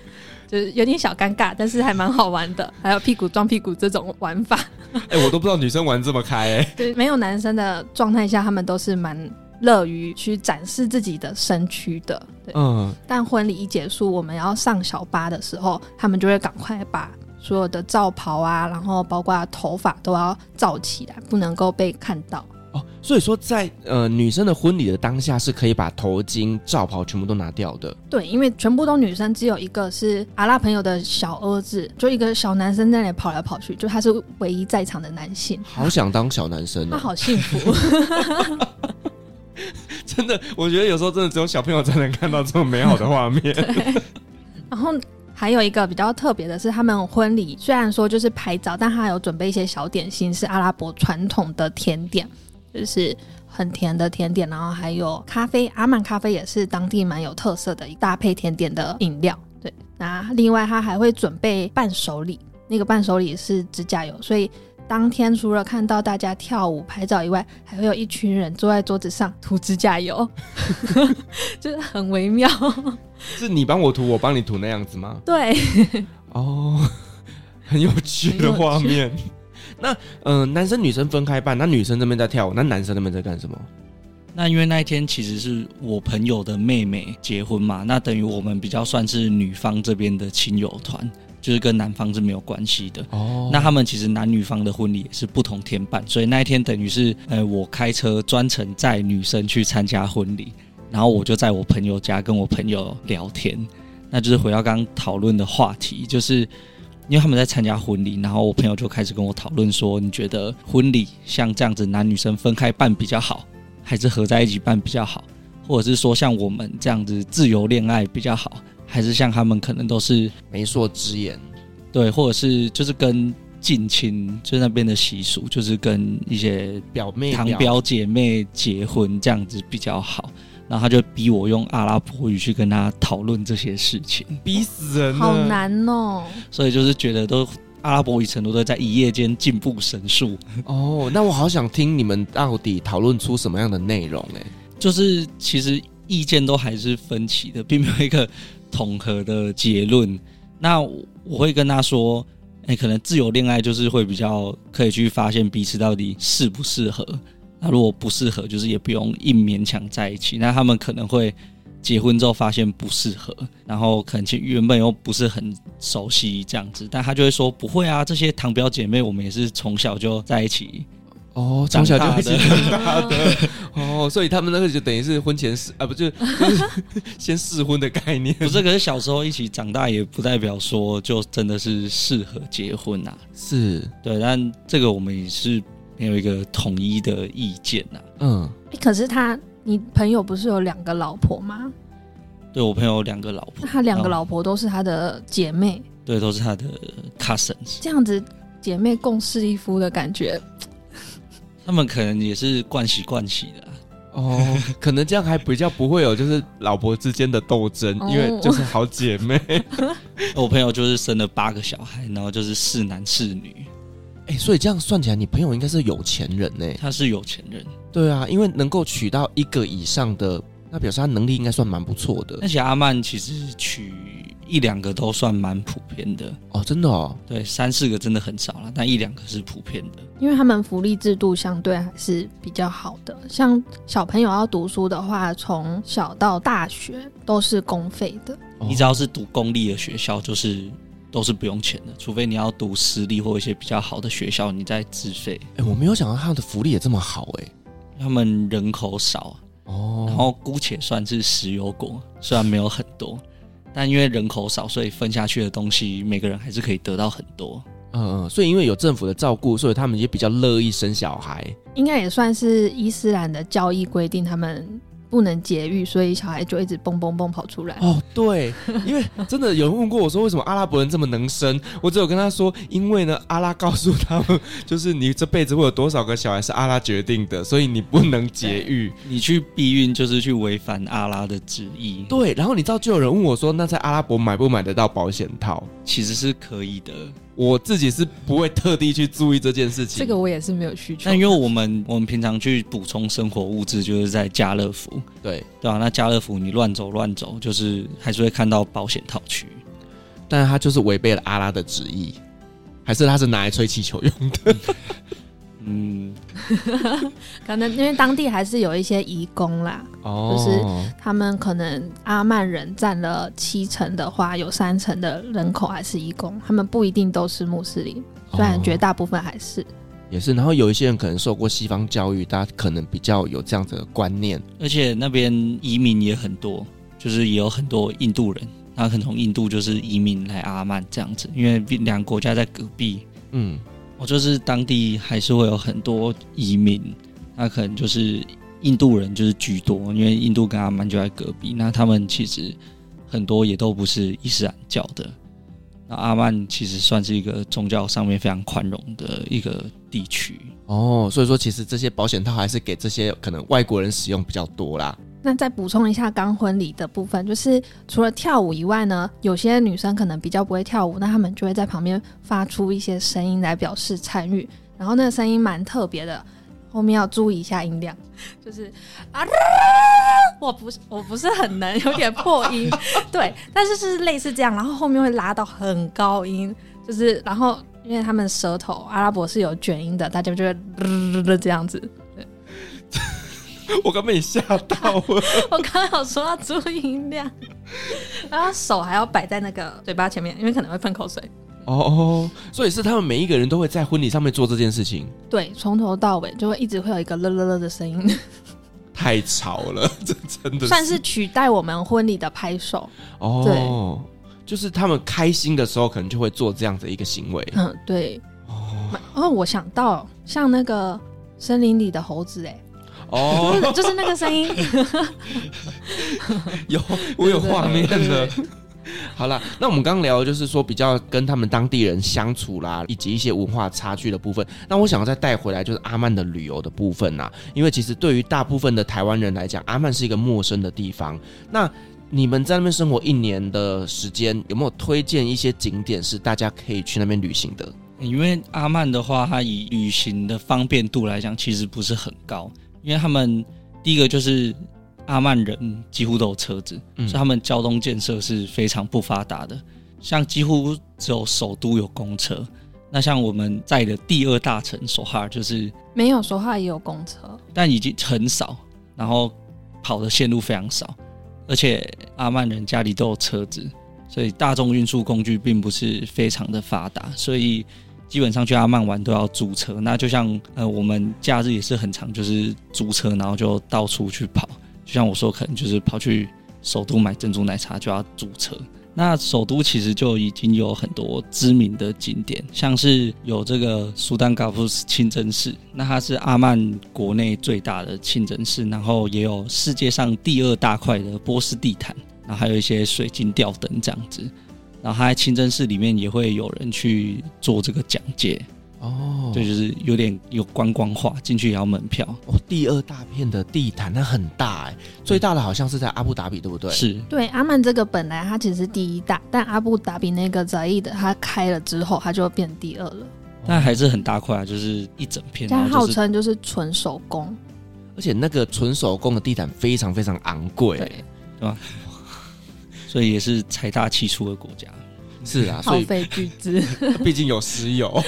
就是有点小尴尬，但是还蛮好玩的。还有屁股撞屁股这种玩法，哎、欸，我都不知道女生玩这么开哎、欸。对，没有男生的状态下，他们都是蛮乐于去展示自己的身躯的。对，嗯。但婚礼一结束，我们要上小巴的时候，他们就会赶快把。所有的罩袍啊，然后包括头发都要罩起来，不能够被看到哦。所以说在，在呃女生的婚礼的当下，是可以把头巾、罩袍全部都拿掉的。对，因为全部都女生，只有一个是阿拉朋友的小儿子，就一个小男生在那里跑来跑去，就他是唯一在场的男性。好想当小男生哦，他好幸福。真的，我觉得有时候真的只有小朋友才能看到这么美好的画面。然后。还有一个比较特别的是，他们婚礼虽然说就是拍照，但他有准备一些小点心，是阿拉伯传统的甜点，就是很甜的甜点，然后还有咖啡，阿曼咖啡也是当地蛮有特色的一搭配甜点的饮料。对，那另外他还会准备伴手礼，那个伴手礼是指甲油，所以当天除了看到大家跳舞拍照以外，还会有一群人坐在桌子上涂指甲油，就是很微妙。是你帮我涂，我帮你涂那样子吗？对，哦，很有趣的画面。那嗯、呃，男生女生分开办，那女生这边在跳舞，那男生那边在干什么？那因为那一天其实是我朋友的妹妹结婚嘛，那等于我们比较算是女方这边的亲友团，就是跟男方是没有关系的。哦，那他们其实男女方的婚礼也是不同天办，所以那一天等于是呃，我开车专程载女生去参加婚礼。然后我就在我朋友家跟我朋友聊天，那就是回到刚刚讨论的话题，就是因为他们在参加婚礼，然后我朋友就开始跟我讨论说，你觉得婚礼像这样子男女生分开办比较好，还是合在一起办比较好，或者是说像我们这样子自由恋爱比较好，还是像他们可能都是媒妁之言，对，或者是就是跟近亲就那边的习俗，就是跟一些表妹、堂表姐妹结婚这样子比较好。然后他就逼我用阿拉伯语去跟他讨论这些事情，逼死人，好难哦。所以就是觉得都阿拉伯语程度都在一夜间进步神速。哦，那我好想听你们到底讨论出什么样的内容哎？就是其实意见都还是分歧的，并没有一个统合的结论。那我会跟他说，哎，可能自由恋爱就是会比较可以去发现彼此到底适不适合。那如果不适合，就是也不用硬勉强在一起。那他们可能会结婚之后发现不适合，然后可能其原本又不是很熟悉这样子，但他就会说不会啊，这些堂表姐妹我们也是从小就在一起哦，从小就一起长大的 哦，所以他们那个就等于是婚前试啊，不就，就是先试婚的概念？不是，可是小时候一起长大也不代表说就真的是适合结婚呐、啊。是对，但这个我们也是。没有一个统一的意见呐、啊。嗯，可是他，你朋友不是有两个老婆吗？对，我朋友有两个老婆，他两个老婆都是他的姐妹。对，都是他的 cousins。这样子姐妹共侍一夫的感觉，他们可能也是惯习惯习的、啊、哦，可能这样还比较不会有就是老婆之间的斗争，哦、因为就是好姐妹。我朋友就是生了八个小孩，然后就是四男四女。哎、欸，所以这样算起来，你朋友应该是有钱人呢？他是有钱人，对啊，因为能够娶到一个以上的，那表示他能力应该算蛮不错的。而且阿曼其实娶一两个都算蛮普遍的哦，真的哦。对，三四个真的很少了，但一两个是普遍的。因为他们福利制度相对还是比较好的，像小朋友要读书的话，从小到大学都是公费的。你只要是读公立的学校，就是。都是不用钱的，除非你要读私立或一些比较好的学校，你再自费。哎、欸，我没有想到他的福利也这么好哎、欸。他们人口少哦，然后姑且算是石油国，虽然没有很多，但因为人口少，所以分下去的东西每个人还是可以得到很多。嗯嗯，所以因为有政府的照顾，所以他们也比较乐意生小孩。应该也算是伊斯兰的教义规定，他们。不能节育，所以小孩就一直蹦蹦蹦跑出来。哦，对，因为真的有人问过我说，为什么阿拉伯人这么能生？我只有跟他说，因为呢，阿拉告诉他们，就是你这辈子会有多少个小孩是阿拉决定的，所以你不能节育。你去避孕就是去违反阿拉的旨意。对，然后你知道，就有人问我说，那在阿拉伯买不买得到保险套？其实是可以的。我自己是不会特地去注意这件事情，这个我也是没有需求。但因为我们我们平常去补充生活物质，就是在家乐福，对对啊，那家乐福你乱走乱走，就是还是会看到保险套区，但是他就是违背了阿拉的旨意，还是他是拿来吹气球用的？嗯，可能因为当地还是有一些移工啦，哦，就是他们可能阿曼人占了七成的话，有三成的人口还是移工，他们不一定都是穆斯林，虽然绝大部分还是，也是。然后有一些人可能受过西方教育，大家可能比较有这样子的观念，而且那边移民也很多，就是也有很多印度人，他可能从印度就是移民来阿曼这样子，因为两个国家在隔壁，嗯。我就是当地还是会有很多移民，那可能就是印度人就是居多，因为印度跟阿曼就在隔壁。那他们其实很多也都不是伊斯兰教的。那阿曼其实算是一个宗教上面非常宽容的一个地区。哦，所以说其实这些保险套还是给这些可能外国人使用比较多啦。那再补充一下刚婚礼的部分，就是除了跳舞以外呢，有些女生可能比较不会跳舞，那她们就会在旁边发出一些声音来表示参与，然后那个声音蛮特别的，后面要注意一下音量，就是啊，我不是我不是很能，有点破音，对，但是是类似这样，然后后面会拉到很高音，就是然后因为他们舌头阿拉伯是有卷音的，大家就会 这样子。我刚被你吓到了。我刚刚有说要注意音量，然后手还要摆在那个嘴巴前面，因为可能会喷口水。哦，所以是他们每一个人都会在婚礼上面做这件事情。对，从头到尾就会一直会有一个乐乐乐的声音。太吵了，这真的是算是取代我们婚礼的拍手。哦，对，就是他们开心的时候，可能就会做这样的一个行为。嗯，对。哦，哦，我想到像那个森林里的猴子，哎。哦，就是那个声音，有我有画面的。好了，那我们刚刚聊的就是说比较跟他们当地人相处啦，以及一些文化差距的部分。那我想要再带回来就是阿曼的旅游的部分呐，因为其实对于大部分的台湾人来讲，阿曼是一个陌生的地方。那你们在那边生活一年的时间，有没有推荐一些景点是大家可以去那边旅行的？因为阿曼的话，它以旅行的方便度来讲，其实不是很高。因为他们第一个就是阿曼人几乎都有车子，嗯、所以他们交通建设是非常不发达的。像几乎只有首都有公车，那像我们在的第二大城索哈尔就是没有，索哈尔也有公车，但已经很少，然后跑的线路非常少，而且阿曼人家里都有车子，所以大众运输工具并不是非常的发达，所以。基本上去阿曼玩都要租车，那就像呃，我们假日也是很常，就是租车，然后就到处去跑。就像我说，可能就是跑去首都买珍珠奶茶就要租车。那首都其实就已经有很多知名的景点，像是有这个苏丹嘎布斯清真寺，那它是阿曼国内最大的清真寺，然后也有世界上第二大块的波斯地毯，然后还有一些水晶吊灯这样子。然后他在清真寺里面也会有人去做这个讲解哦，对，就是有点有观光化，进去也要门票。哦，第二大片的地毯，那很大哎，最大的好像是在阿布达比，对不对？是。对，阿曼这个本来它其实是第一大，但阿布达比那个在意的，它开了之后，它就变第二了。但还是很大块啊，就是一整片。它号称就是纯手工，而且那个纯手工的地毯非常非常昂贵，对，对吧？所以也是财大气粗的国家，是啊，耗费巨资，毕竟有石油。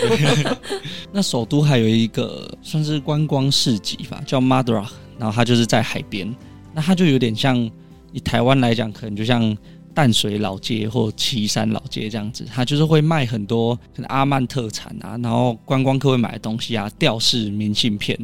那首都还有一个算是观光市集吧，叫 Madra，然后它就是在海边，那它就有点像以台湾来讲，可能就像淡水老街或旗山老街这样子，它就是会卖很多可能阿曼特产啊，然后观光客会买的东西啊，吊饰、明信片，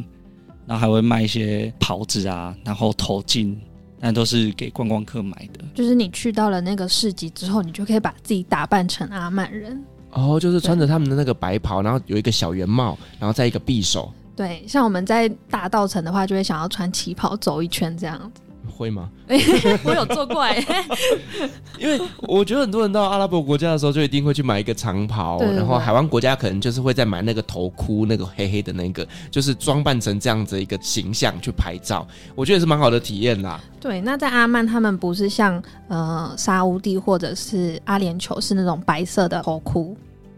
然后还会卖一些袍子啊，然后头巾。那都是给观光客买的。就是你去到了那个市集之后，你就可以把自己打扮成阿曼人哦，就是穿着他们的那个白袍，然后有一个小圆帽，然后再一个匕首。对，像我们在大稻城的话，就会想要穿旗袍走一圈这样子。会吗？我有做过哎，因为我觉得很多人到阿拉伯国家的时候，就一定会去买一个长袍，然后海湾国家可能就是会再买那个头箍，那个黑黑的那个，就是装扮成这样子一个形象去拍照，我觉得是蛮好的体验啦。对，那在阿曼他们不是像呃沙乌地或者是阿联酋是那种白色的头箍，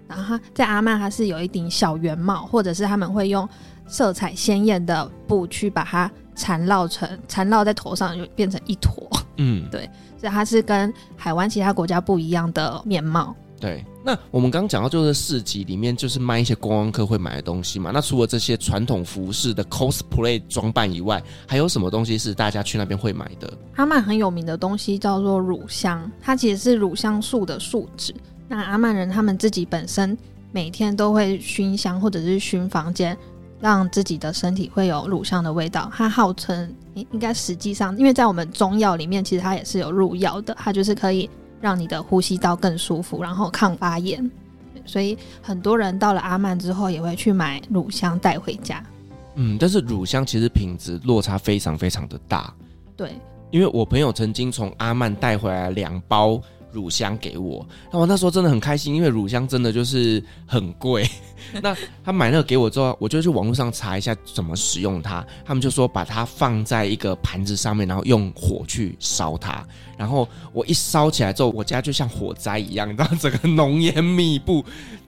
然后在阿曼它是有一顶小圆帽，或者是他们会用色彩鲜艳的布去把它。缠绕成缠绕在头上就变成一坨，嗯，对，所以它是跟海湾其他国家不一样的面貌。对，那我们刚刚讲到就是市集里面就是卖一些观光客会买的东西嘛。那除了这些传统服饰的 cosplay 装扮以外，还有什么东西是大家去那边会买的？阿曼很有名的东西叫做乳香，它其实是乳香树的树脂。那阿曼人他们自己本身每天都会熏香或者是熏房间。让自己的身体会有乳香的味道，它号称应应该实际上，因为在我们中药里面，其实它也是有入药的，它就是可以让你的呼吸道更舒服，然后抗发炎。所以很多人到了阿曼之后，也会去买乳香带回家。嗯，但是乳香其实品质落差非常非常的大。对，因为我朋友曾经从阿曼带回来两包乳香给我，那我那时候真的很开心，因为乳香真的就是很贵。那他买那个给我之后，我就去网络上查一下怎么使用它。他们就说把它放在一个盘子上面，然后用火去烧它。然后我一烧起来之后，我家就像火灾一样，你知道，整个浓烟密布，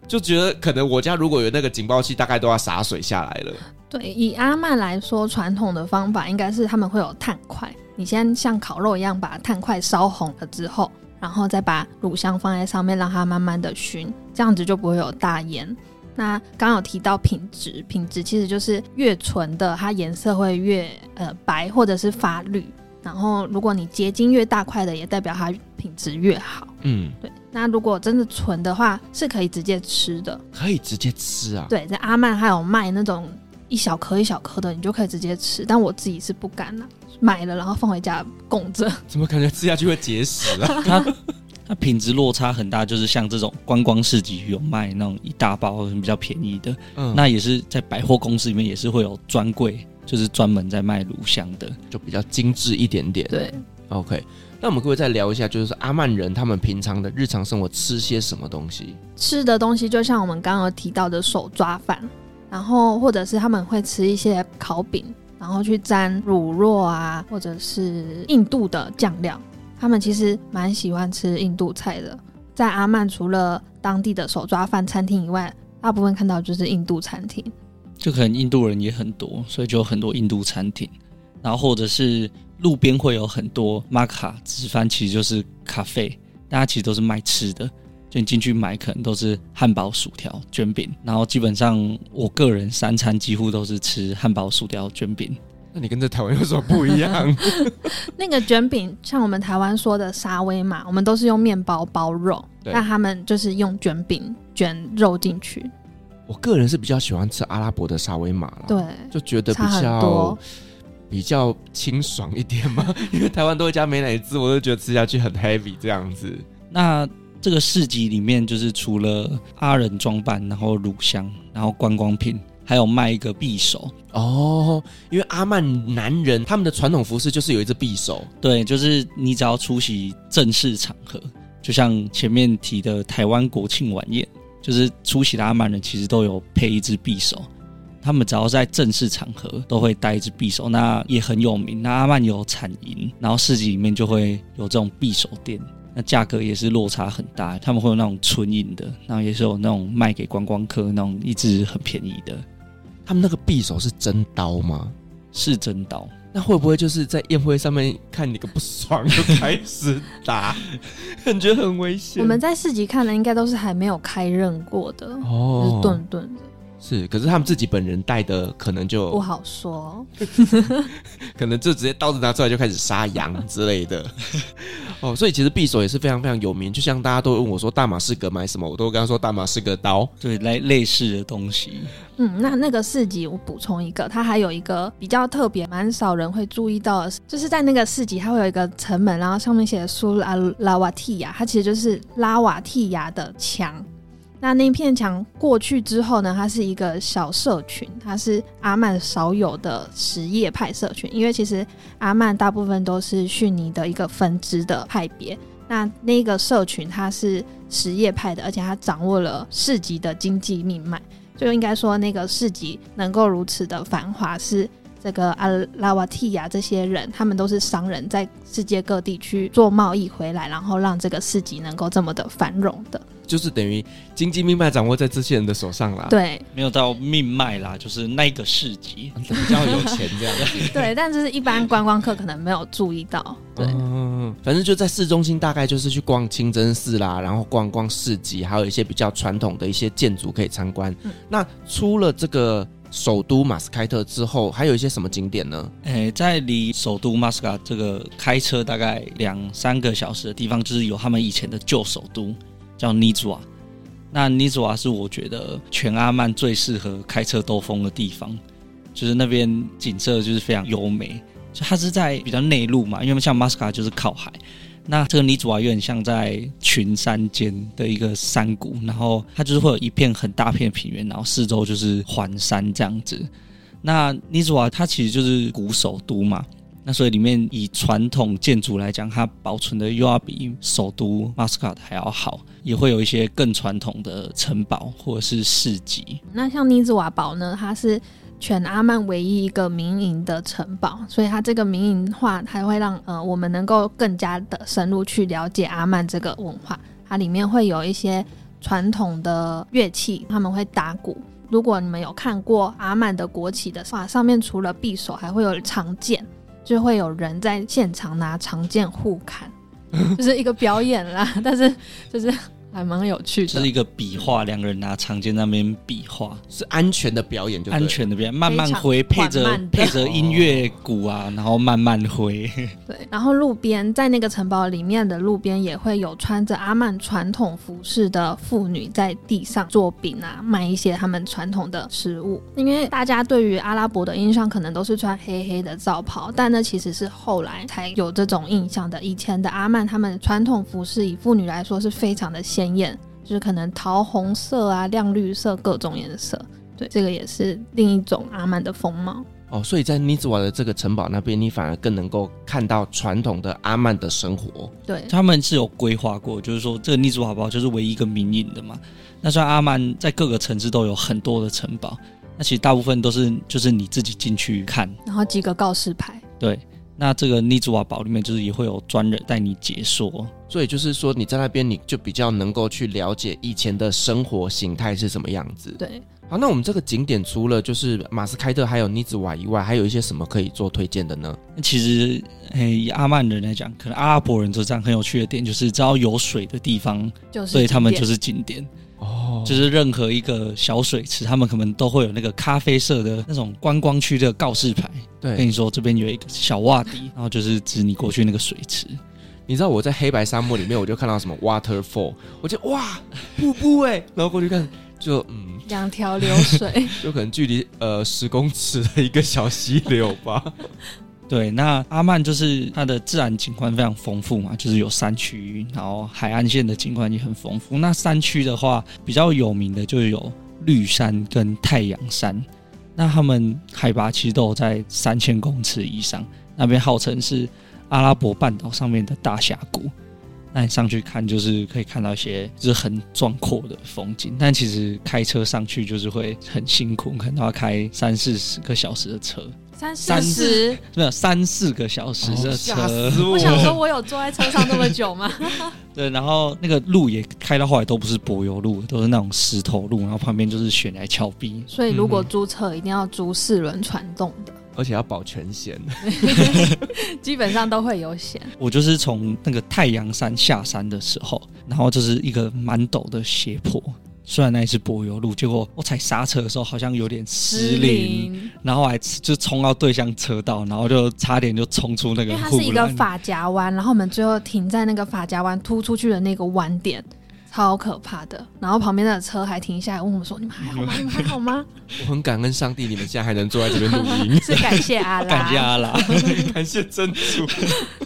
就觉得可能我家如果有那个警报器，大概都要洒水下来了。对，以阿曼来说，传统的方法应该是他们会有炭块，你先像烤肉一样把炭块烧红了之后，然后再把乳香放在上面，让它慢慢的熏，这样子就不会有大烟。那刚刚有提到品质，品质其实就是越纯的，它颜色会越呃白或者是发绿。然后如果你结晶越大块的，也代表它品质越好。嗯，对。那如果真的纯的话，是可以直接吃的。可以直接吃啊？对，在阿曼还有卖那种一小颗一小颗的，你就可以直接吃。但我自己是不敢了，买了然后放回家供着。怎么感觉吃下去会结石啊？它品质落差很大，就是像这种观光市集有卖那种一大包比较便宜的，嗯，那也是在百货公司里面也是会有专柜，就是专门在卖乳香的，就比较精致一点点。对，OK，那我们可不可以再聊一下，就是阿曼人他们平常的日常生活吃些什么东西？吃的东西就像我们刚刚提到的手抓饭，然后或者是他们会吃一些烤饼，然后去沾乳酪啊，或者是印度的酱料。他们其实蛮喜欢吃印度菜的，在阿曼除了当地的手抓饭餐厅以外，大部分看到就是印度餐厅。就可能印度人也很多，所以就有很多印度餐厅。然后或者是路边会有很多玛卡直贩，其实就是咖啡，大家其实都是卖吃的。就你进去买，可能都是汉堡、薯条、卷饼。然后基本上我个人三餐几乎都是吃汉堡、薯条、卷饼。那你跟这台湾有什么不一样？那个卷饼像我们台湾说的沙威玛，我们都是用面包包肉，那他们就是用卷饼卷肉进去。我个人是比较喜欢吃阿拉伯的沙威玛了，对，就觉得比较比较清爽一点嘛。因为台湾都会加美乃滋，我就觉得吃下去很 heavy 这样子。那这个市集里面就是除了阿人装扮，然后乳香，然后观光品。还有卖一个匕首哦，因为阿曼男人他们的传统服饰就是有一只匕首，对，就是你只要出席正式场合，就像前面提的台湾国庆晚宴，就是出席的阿曼人其实都有配一只匕首，他们只要在正式场合都会带一只匕首，那也很有名。那阿曼有产银，然后市集里面就会有这种匕首店。那价格也是落差很大，他们会有那种纯银的，然后也是有那种卖给观光客那种一支很便宜的。他们那个匕首是真刀吗？是真刀。那会不会就是在宴会上面看你个不爽就开始打，感觉很危险？我们在市集看的应该都是还没有开刃过的哦，就是钝钝的。是，可是他们自己本人带的可能就不好说，可能就直接刀子拿出来就开始杀羊之类的。哦，所以其实匕首也是非常非常有名，就像大家都问我说大马士革买什么，我都跟他说大马士革刀，对，类类似的东西。嗯，那那个市集我补充一个，它还有一个比较特别，蛮少人会注意到的，就是在那个市集，它会有一个城门，然后上面写苏拉拉瓦蒂亚，它其实就是拉瓦蒂亚的墙。那那片墙过去之后呢，它是一个小社群，它是阿曼少有的什叶派社群。因为其实阿曼大部分都是逊尼的一个分支的派别。那那个社群它是什叶派的，而且它掌握了市集的经济命脉，就应该说那个市集能够如此的繁华是。这个阿拉瓦提亚这些人，他们都是商人，在世界各地去做贸易回来，然后让这个市集能够这么的繁荣的，就是等于经济命脉掌握在这些人的手上啦。对，没有到命脉啦，就是那个市集 比较有钱这样。对，但就是一般观光客可能没有注意到。对，嗯，反正就在市中心，大概就是去逛清真寺啦，然后逛逛市集，还有一些比较传统的一些建筑可以参观。嗯，那除了这个。首都马斯开特之后，还有一些什么景点呢？诶、在离首都马斯卡这个开车大概两三个小时的地方，就是有他们以前的旧首都，叫尼祖瓦。那尼祖瓦是我觉得全阿曼最适合开车兜风的地方，就是那边景色就是非常优美。就它是在比较内陆嘛，因为像马斯卡就是靠海。那这个尼祖瓦有点像在群山间的一个山谷，然后它就是会有一片很大片平原，然后四周就是环山这样子。那尼祖瓦它其实就是古首都嘛，那所以里面以传统建筑来讲，它保存的又要比首都马斯卡特还要好，也会有一些更传统的城堡或者是市集。那像尼祖瓦堡呢，它是。全阿曼唯一一个民营的城堡，所以它这个民营化还会让呃我们能够更加的深入去了解阿曼这个文化。它里面会有一些传统的乐器，他们会打鼓。如果你们有看过阿曼的国旗的话，上面除了匕首，还会有长剑，就会有人在现场拿长剑互砍，就是一个表演啦。但是就是。还蛮有趣的，是一个比划，两个人拿长剑那边比划，是安全的表演就，就安全的表演，慢慢挥，配着配着音乐鼓啊，然后慢慢挥。对，然后路边在那个城堡里面的路边也会有穿着阿曼传统服饰的妇女在地上做饼啊，卖一些他们传统的食物。因为大家对于阿拉伯的印象可能都是穿黑黑的罩袍，但那其实是后来才有这种印象的。以前的阿曼他们传统服饰以妇女来说是非常的鲜。鲜艳，就是可能桃红色啊、亮绿色各种颜色，对，这个也是另一种阿曼的风貌哦。所以在尼兹瓦的这个城堡那边，你反而更能够看到传统的阿曼的生活。对，他们是有规划过，就是说这个尼兹瓦堡就是唯一一个民营的嘛。那虽然阿曼在各个城市都有很多的城堡，那其实大部分都是就是你自己进去看，然后几个告示牌，对。那这个尼兹瓦堡里面就是也会有专人带你解说，所以就是说你在那边你就比较能够去了解以前的生活形态是什么样子。对，好，那我们这个景点除了就是马斯开特还有尼兹瓦以外，还有一些什么可以做推荐的呢？其实，以阿曼人来讲，可能阿拉伯人就这样很有趣的点，就是只要有水的地方，就是对他们就是景点。哦，就是任何一个小水池，他们可能都会有那个咖啡色的那种观光区的告示牌。对，跟你说这边有一个小洼地，然后就是指你过去那个水池。你知道我在黑白沙漠里面，我就看到什么 waterfall，我就哇瀑布哎，然后过去看就嗯两条流水，就可能距离呃十公尺的一个小溪流吧。对，那阿曼就是它的自然景观非常丰富嘛，就是有山区，然后海岸线的景观也很丰富。那山区的话，比较有名的就有绿山跟太阳山，那他们海拔其实都在三千公尺以上，那边号称是阿拉伯半岛上面的大峡谷。那你上去看，就是可以看到一些就是很壮阔的风景，但其实开车上去就是会很辛苦，可能都要开三四十个小时的车。三四十没有三四个小时的车，哦、我，我想说，我有坐在车上那么久吗？对，然后那个路也开到后来都不是柏油路，都是那种石头路，然后旁边就是悬崖峭壁。所以如果租车，一定要租四轮传动的，而且要保全险，基本上都会有险。我就是从那个太阳山下山的时候，然后就是一个蛮陡的斜坡。虽然那是柏油路，结果我踩刹车的时候好像有点失灵，然后还就冲到对向车道，然后就差点就冲出那个。因为它是一个发夹弯，然后我们最后停在那个发夹弯突出去的那个弯点，超可怕的。然后旁边的车还停下来问我们说：“你们还好吗？你们还好吗？” 我很感恩上帝，你们现在还能坐在这边录音，是感谢阿拉，感谢阿拉，感谢真主。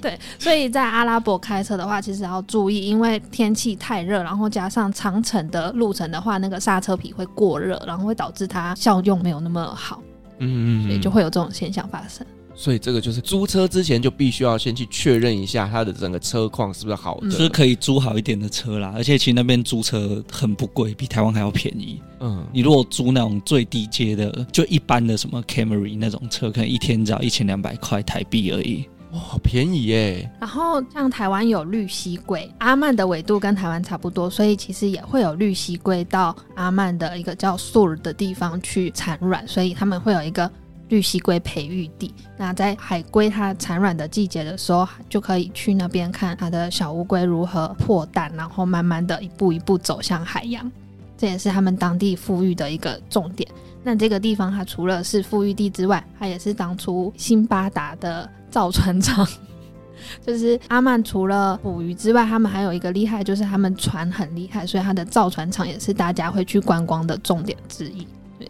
对，所以在阿拉伯开车的话，其实要注意，因为天气太热，然后加上长城的路程的话，那个刹车皮会过热，然后会导致它效用没有那么好。嗯，所以就会有这种现象发生。所以这个就是租车之前就必须要先去确认一下它的整个车况是不是好的，就是可以租好一点的车啦。而且其实那边租车很不贵，比台湾还要便宜。嗯，你如果租那种最低阶的，就一般的什么 Camry 那种车，可能一天只要一千两百块台币而已。哇，好便宜耶！然后像台湾有绿溪龟，阿曼的纬度跟台湾差不多，所以其实也会有绿溪龟到阿曼的一个叫素尔的地方去产卵，所以他们会有一个。绿蠵龟培育地，那在海龟它产卵的季节的时候，就可以去那边看它的小乌龟如何破蛋，然后慢慢的一步一步走向海洋。这也是他们当地富裕的一个重点。那这个地方它除了是富裕地之外，它也是当初辛巴达的造船厂。就是阿曼除了捕鱼之外，他们还有一个厉害，就是他们船很厉害，所以它的造船厂也是大家会去观光的重点之一。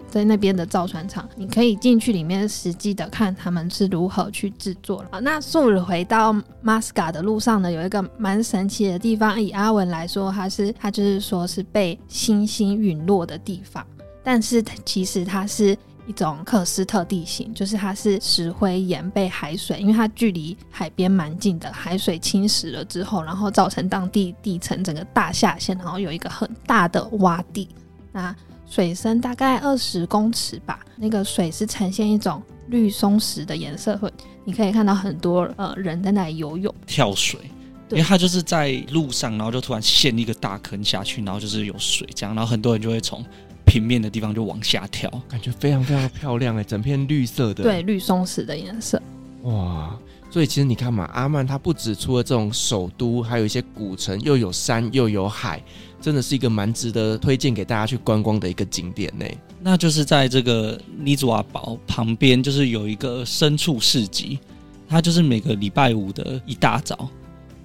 在那边的造船厂，你可以进去里面实际的看他们是如何去制作了。那苏尔回到马斯卡的路上呢，有一个蛮神奇的地方。以阿文来说，它是它就是说是被星星陨落的地方，但是其实它是一种克斯特地形，就是它是石灰岩被海水，因为它距离海边蛮近的，海水侵蚀了之后，然后造成当地地层整个大下陷，然后有一个很大的洼地。那水深大概二十公尺吧，那个水是呈现一种绿松石的颜色，会你可以看到很多呃人在那里游泳、跳水，因为它就是在路上，然后就突然陷一个大坑下去，然后就是有水这样，然后很多人就会从平面的地方就往下跳，感觉非常非常漂亮哎，整片绿色的，对，绿松石的颜色，哇。所以其实你看嘛，阿曼它不止除了这种首都，还有一些古城，又有山又有海，真的是一个蛮值得推荐给大家去观光的一个景点呢。那就是在这个尼祖瓦堡旁边，就是有一个牲畜市集，它就是每个礼拜五的一大早，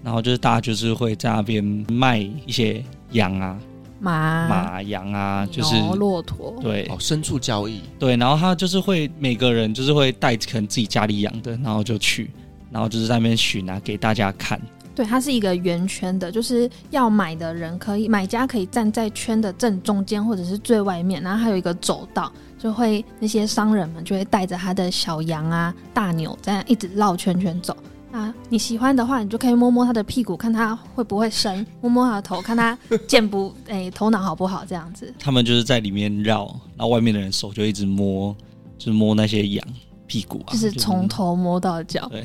然后就是大家就是会在那边卖一些羊啊。马、马、羊啊，就是骆驼，对，哦，牲畜交易，对，然后他就是会每个人就是会带可能自己家里养的，然后就去，然后就是在那边寻啊，给大家看。对，它是一个圆圈的，就是要买的人可以，买家可以站在圈的正中间或者是最外面，然后还有一个走道，就会那些商人们就会带着他的小羊啊、大牛，这样一直绕圈圈走。啊，你喜欢的话，你就可以摸摸他的屁股，看他会不会生；摸摸他的头，看他健不诶、欸，头脑好不好？这样子。他们就是在里面绕，然后外面的人手就一直摸，就是摸那些羊屁股啊，就是从头摸到脚。对，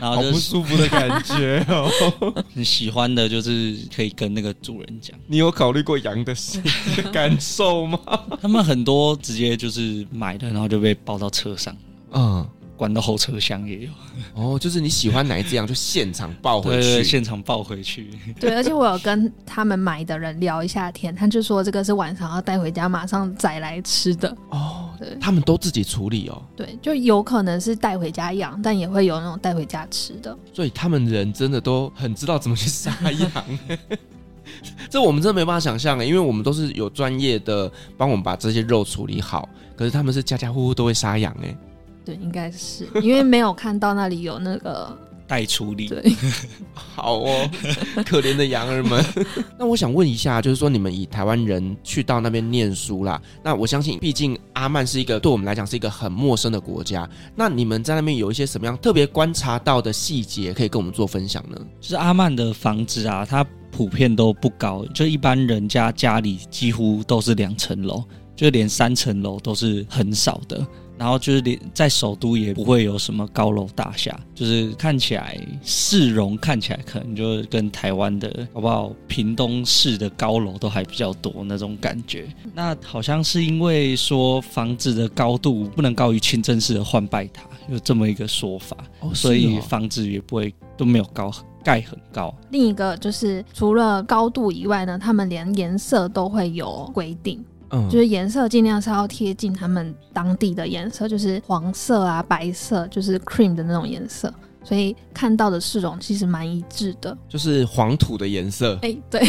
然后、就是、好不舒服的感觉哦。你喜欢的就是可以跟那个主人讲。你有考虑过羊的 感受吗？他们很多直接就是买的，然后就被抱到车上。嗯。关到后车厢也有哦，就是你喜欢哪一只羊，就现场抱回去，对对对，现场抱回去。对，而且我有跟他们买的人聊一下天，他就说这个是晚上要带回家，马上宰来吃的哦。对，他们都自己处理哦。对，就有可能是带回家养，但也会有那种带回家吃的。所以他们人真的都很知道怎么去杀羊，这我们真的没办法想象，因为我们都是有专业的帮我们把这些肉处理好，可是他们是家家户户都会杀羊哎。对，应该是因为没有看到那里有那个 待处理。对，好哦，可怜的羊儿们。那我想问一下，就是说你们以台湾人去到那边念书啦，那我相信，毕竟阿曼是一个对我们来讲是一个很陌生的国家。那你们在那边有一些什么样特别观察到的细节，可以跟我们做分享呢？就是阿曼的房子啊，它普遍都不高，就一般人家家里几乎都是两层楼，就连三层楼都是很少的。然后就是连在首都也不会有什么高楼大厦，就是看起来市容看起来可能就跟台湾的好不好？屏东市的高楼都还比较多那种感觉。那好像是因为说房子的高度不能高于清真寺的换拜塔，有这么一个说法，哦哦、所以房子也不会都没有高盖很高。另一个就是除了高度以外呢，他们连颜色都会有规定。嗯，就是颜色尽量是要贴近他们当地的颜色，就是黄色啊、白色，就是 cream 的那种颜色。所以看到的市容其实蛮一致的，就是黄土的颜色。哎、欸，对，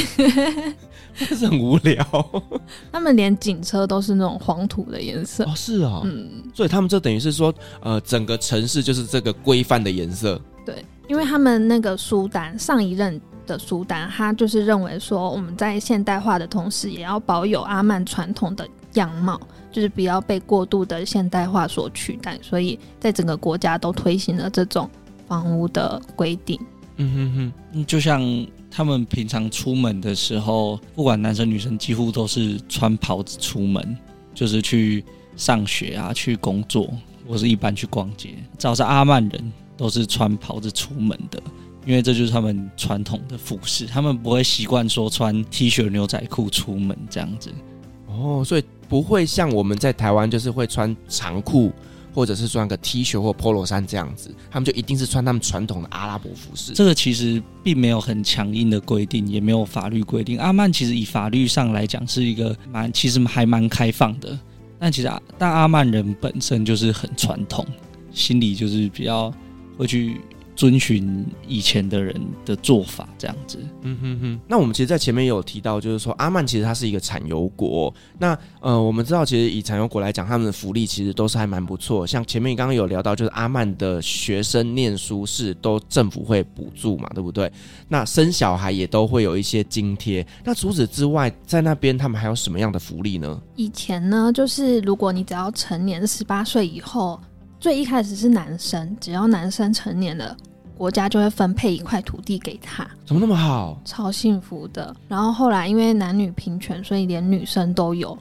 但是很无聊。他们连警车都是那种黄土的颜色。哦，是哦，嗯，所以他们就等于是说，呃，整个城市就是这个规范的颜色。对，因为他们那个苏丹上一任的苏丹，他就是认为说，我们在现代化的同时，也要保有阿曼传统的样貌。就是不要被过度的现代化所取代，所以在整个国家都推行了这种房屋的规定。嗯哼哼，就像他们平常出门的时候，不管男生女生，几乎都是穿袍子出门，就是去上学啊，去工作，或是一般去逛街。只要是阿曼人，都是穿袍子出门的，因为这就是他们传统的服饰，他们不会习惯说穿 T 恤牛仔裤出门这样子。哦，所以。不会像我们在台湾，就是会穿长裤，或者是穿个 T 恤或 Polo 衫这样子，他们就一定是穿他们传统的阿拉伯服饰。这个其实并没有很强硬的规定，也没有法律规定。阿曼其实以法律上来讲是一个蛮，其实还蛮开放的。但其实阿但阿曼人本身就是很传统，心里就是比较会去。遵循以前的人的做法，这样子。嗯哼哼。那我们其实，在前面有提到，就是说阿曼其实它是一个产油国。那呃，我们知道，其实以产油国来讲，他们的福利其实都是还蛮不错。像前面刚刚有聊到，就是阿曼的学生念书是都政府会补助嘛，对不对？那生小孩也都会有一些津贴。那除此之外，在那边他们还有什么样的福利呢？以前呢，就是如果你只要成年十八岁以后。最一开始是男生，只要男生成年了，国家就会分配一块土地给他。怎么那么好？超幸福的。然后后来因为男女平权，所以连女生都有。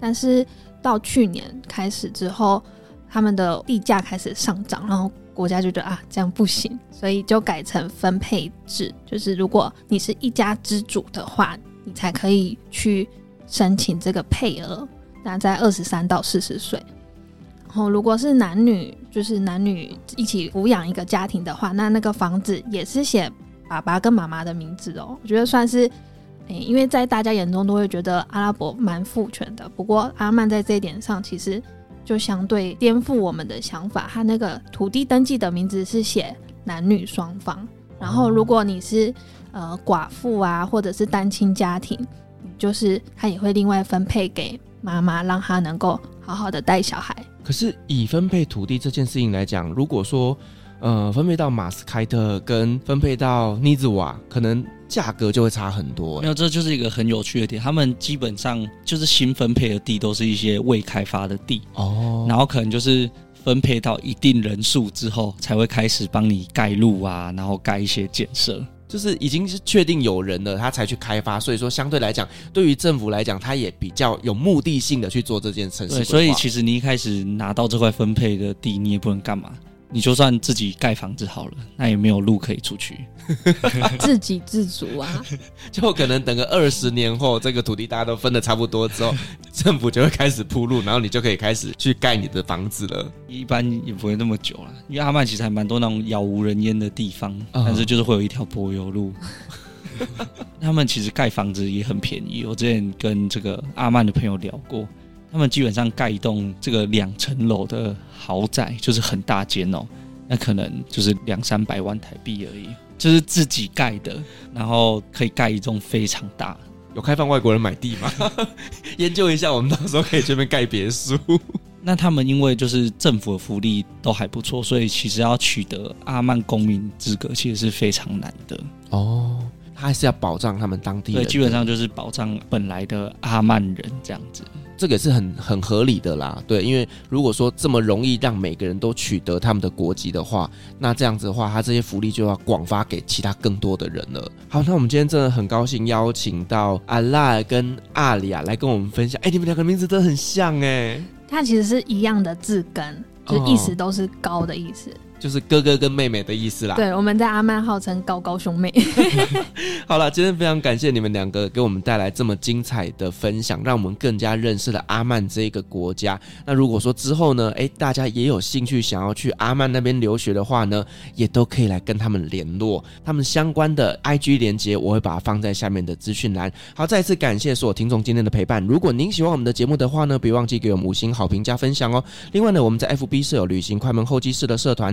但是到去年开始之后，他们的地价开始上涨，然后国家就觉得啊，这样不行，所以就改成分配制，就是如果你是一家之主的话，你才可以去申请这个配额。那在二十三到四十岁。然后，如果是男女，就是男女一起抚养一个家庭的话，那那个房子也是写爸爸跟妈妈的名字哦。我觉得算是，诶，因为在大家眼中都会觉得阿拉伯蛮父权的。不过阿曼在这一点上，其实就相对颠覆我们的想法。他那个土地登记的名字是写男女双方。然后，如果你是呃寡妇啊，或者是单亲家庭，就是他也会另外分配给妈妈，让她能够好好的带小孩。可是以分配土地这件事情来讲，如果说，呃，分配到马斯开特跟分配到尼兹瓦，可能价格就会差很多。没有，这就是一个很有趣的点。他们基本上就是新分配的地都是一些未开发的地哦，然后可能就是分配到一定人数之后，才会开始帮你盖路啊，然后盖一些建设。就是已经是确定有人了，他才去开发，所以说相对来讲，对于政府来讲，他也比较有目的性的去做这件事情。所以其实你一开始拿到这块分配的地，你也不能干嘛。你就算自己盖房子好了，那也没有路可以出去，自给自足啊！就可能等个二十年后，这个土地大家都分的差不多之后，政府就会开始铺路，然后你就可以开始去盖你的房子了。一般也不会那么久了，因为阿曼其实还蛮多那种杳无人烟的地方，嗯、但是就是会有一条柏油路。他们其实盖房子也很便宜，我之前跟这个阿曼的朋友聊过。他们基本上盖一栋这个两层楼的豪宅，就是很大间哦，那可能就是两三百万台币而已，就是自己盖的，然后可以盖一栋非常大。有开放外国人买地吗？研究一下，我们到时候可以这边盖别墅。那他们因为就是政府的福利都还不错，所以其实要取得阿曼公民资格，其实是非常难的哦。他还是要保障他们当地人，对，基本上就是保障本来的阿曼人这样子。这个也是很很合理的啦，对，因为如果说这么容易让每个人都取得他们的国籍的话，那这样子的话，他这些福利就要广发给其他更多的人了。好，那我们今天真的很高兴邀请到阿拉跟阿里亚来跟我们分享。哎，你们两个名字真的很像哎，它其实是一样的字根，就意思都是高的意思。哦就是哥哥跟妹妹的意思啦。对，我们在阿曼号称高高兄妹。好了，今天非常感谢你们两个给我们带来这么精彩的分享，让我们更加认识了阿曼这个国家。那如果说之后呢，诶，大家也有兴趣想要去阿曼那边留学的话呢，也都可以来跟他们联络。他们相关的 IG 连接，我会把它放在下面的资讯栏。好，再次感谢所有听众今天的陪伴。如果您喜欢我们的节目的话呢，别忘记给我们五星好评加分享哦。另外呢，我们在 FB 设有旅行快门候机室的社团。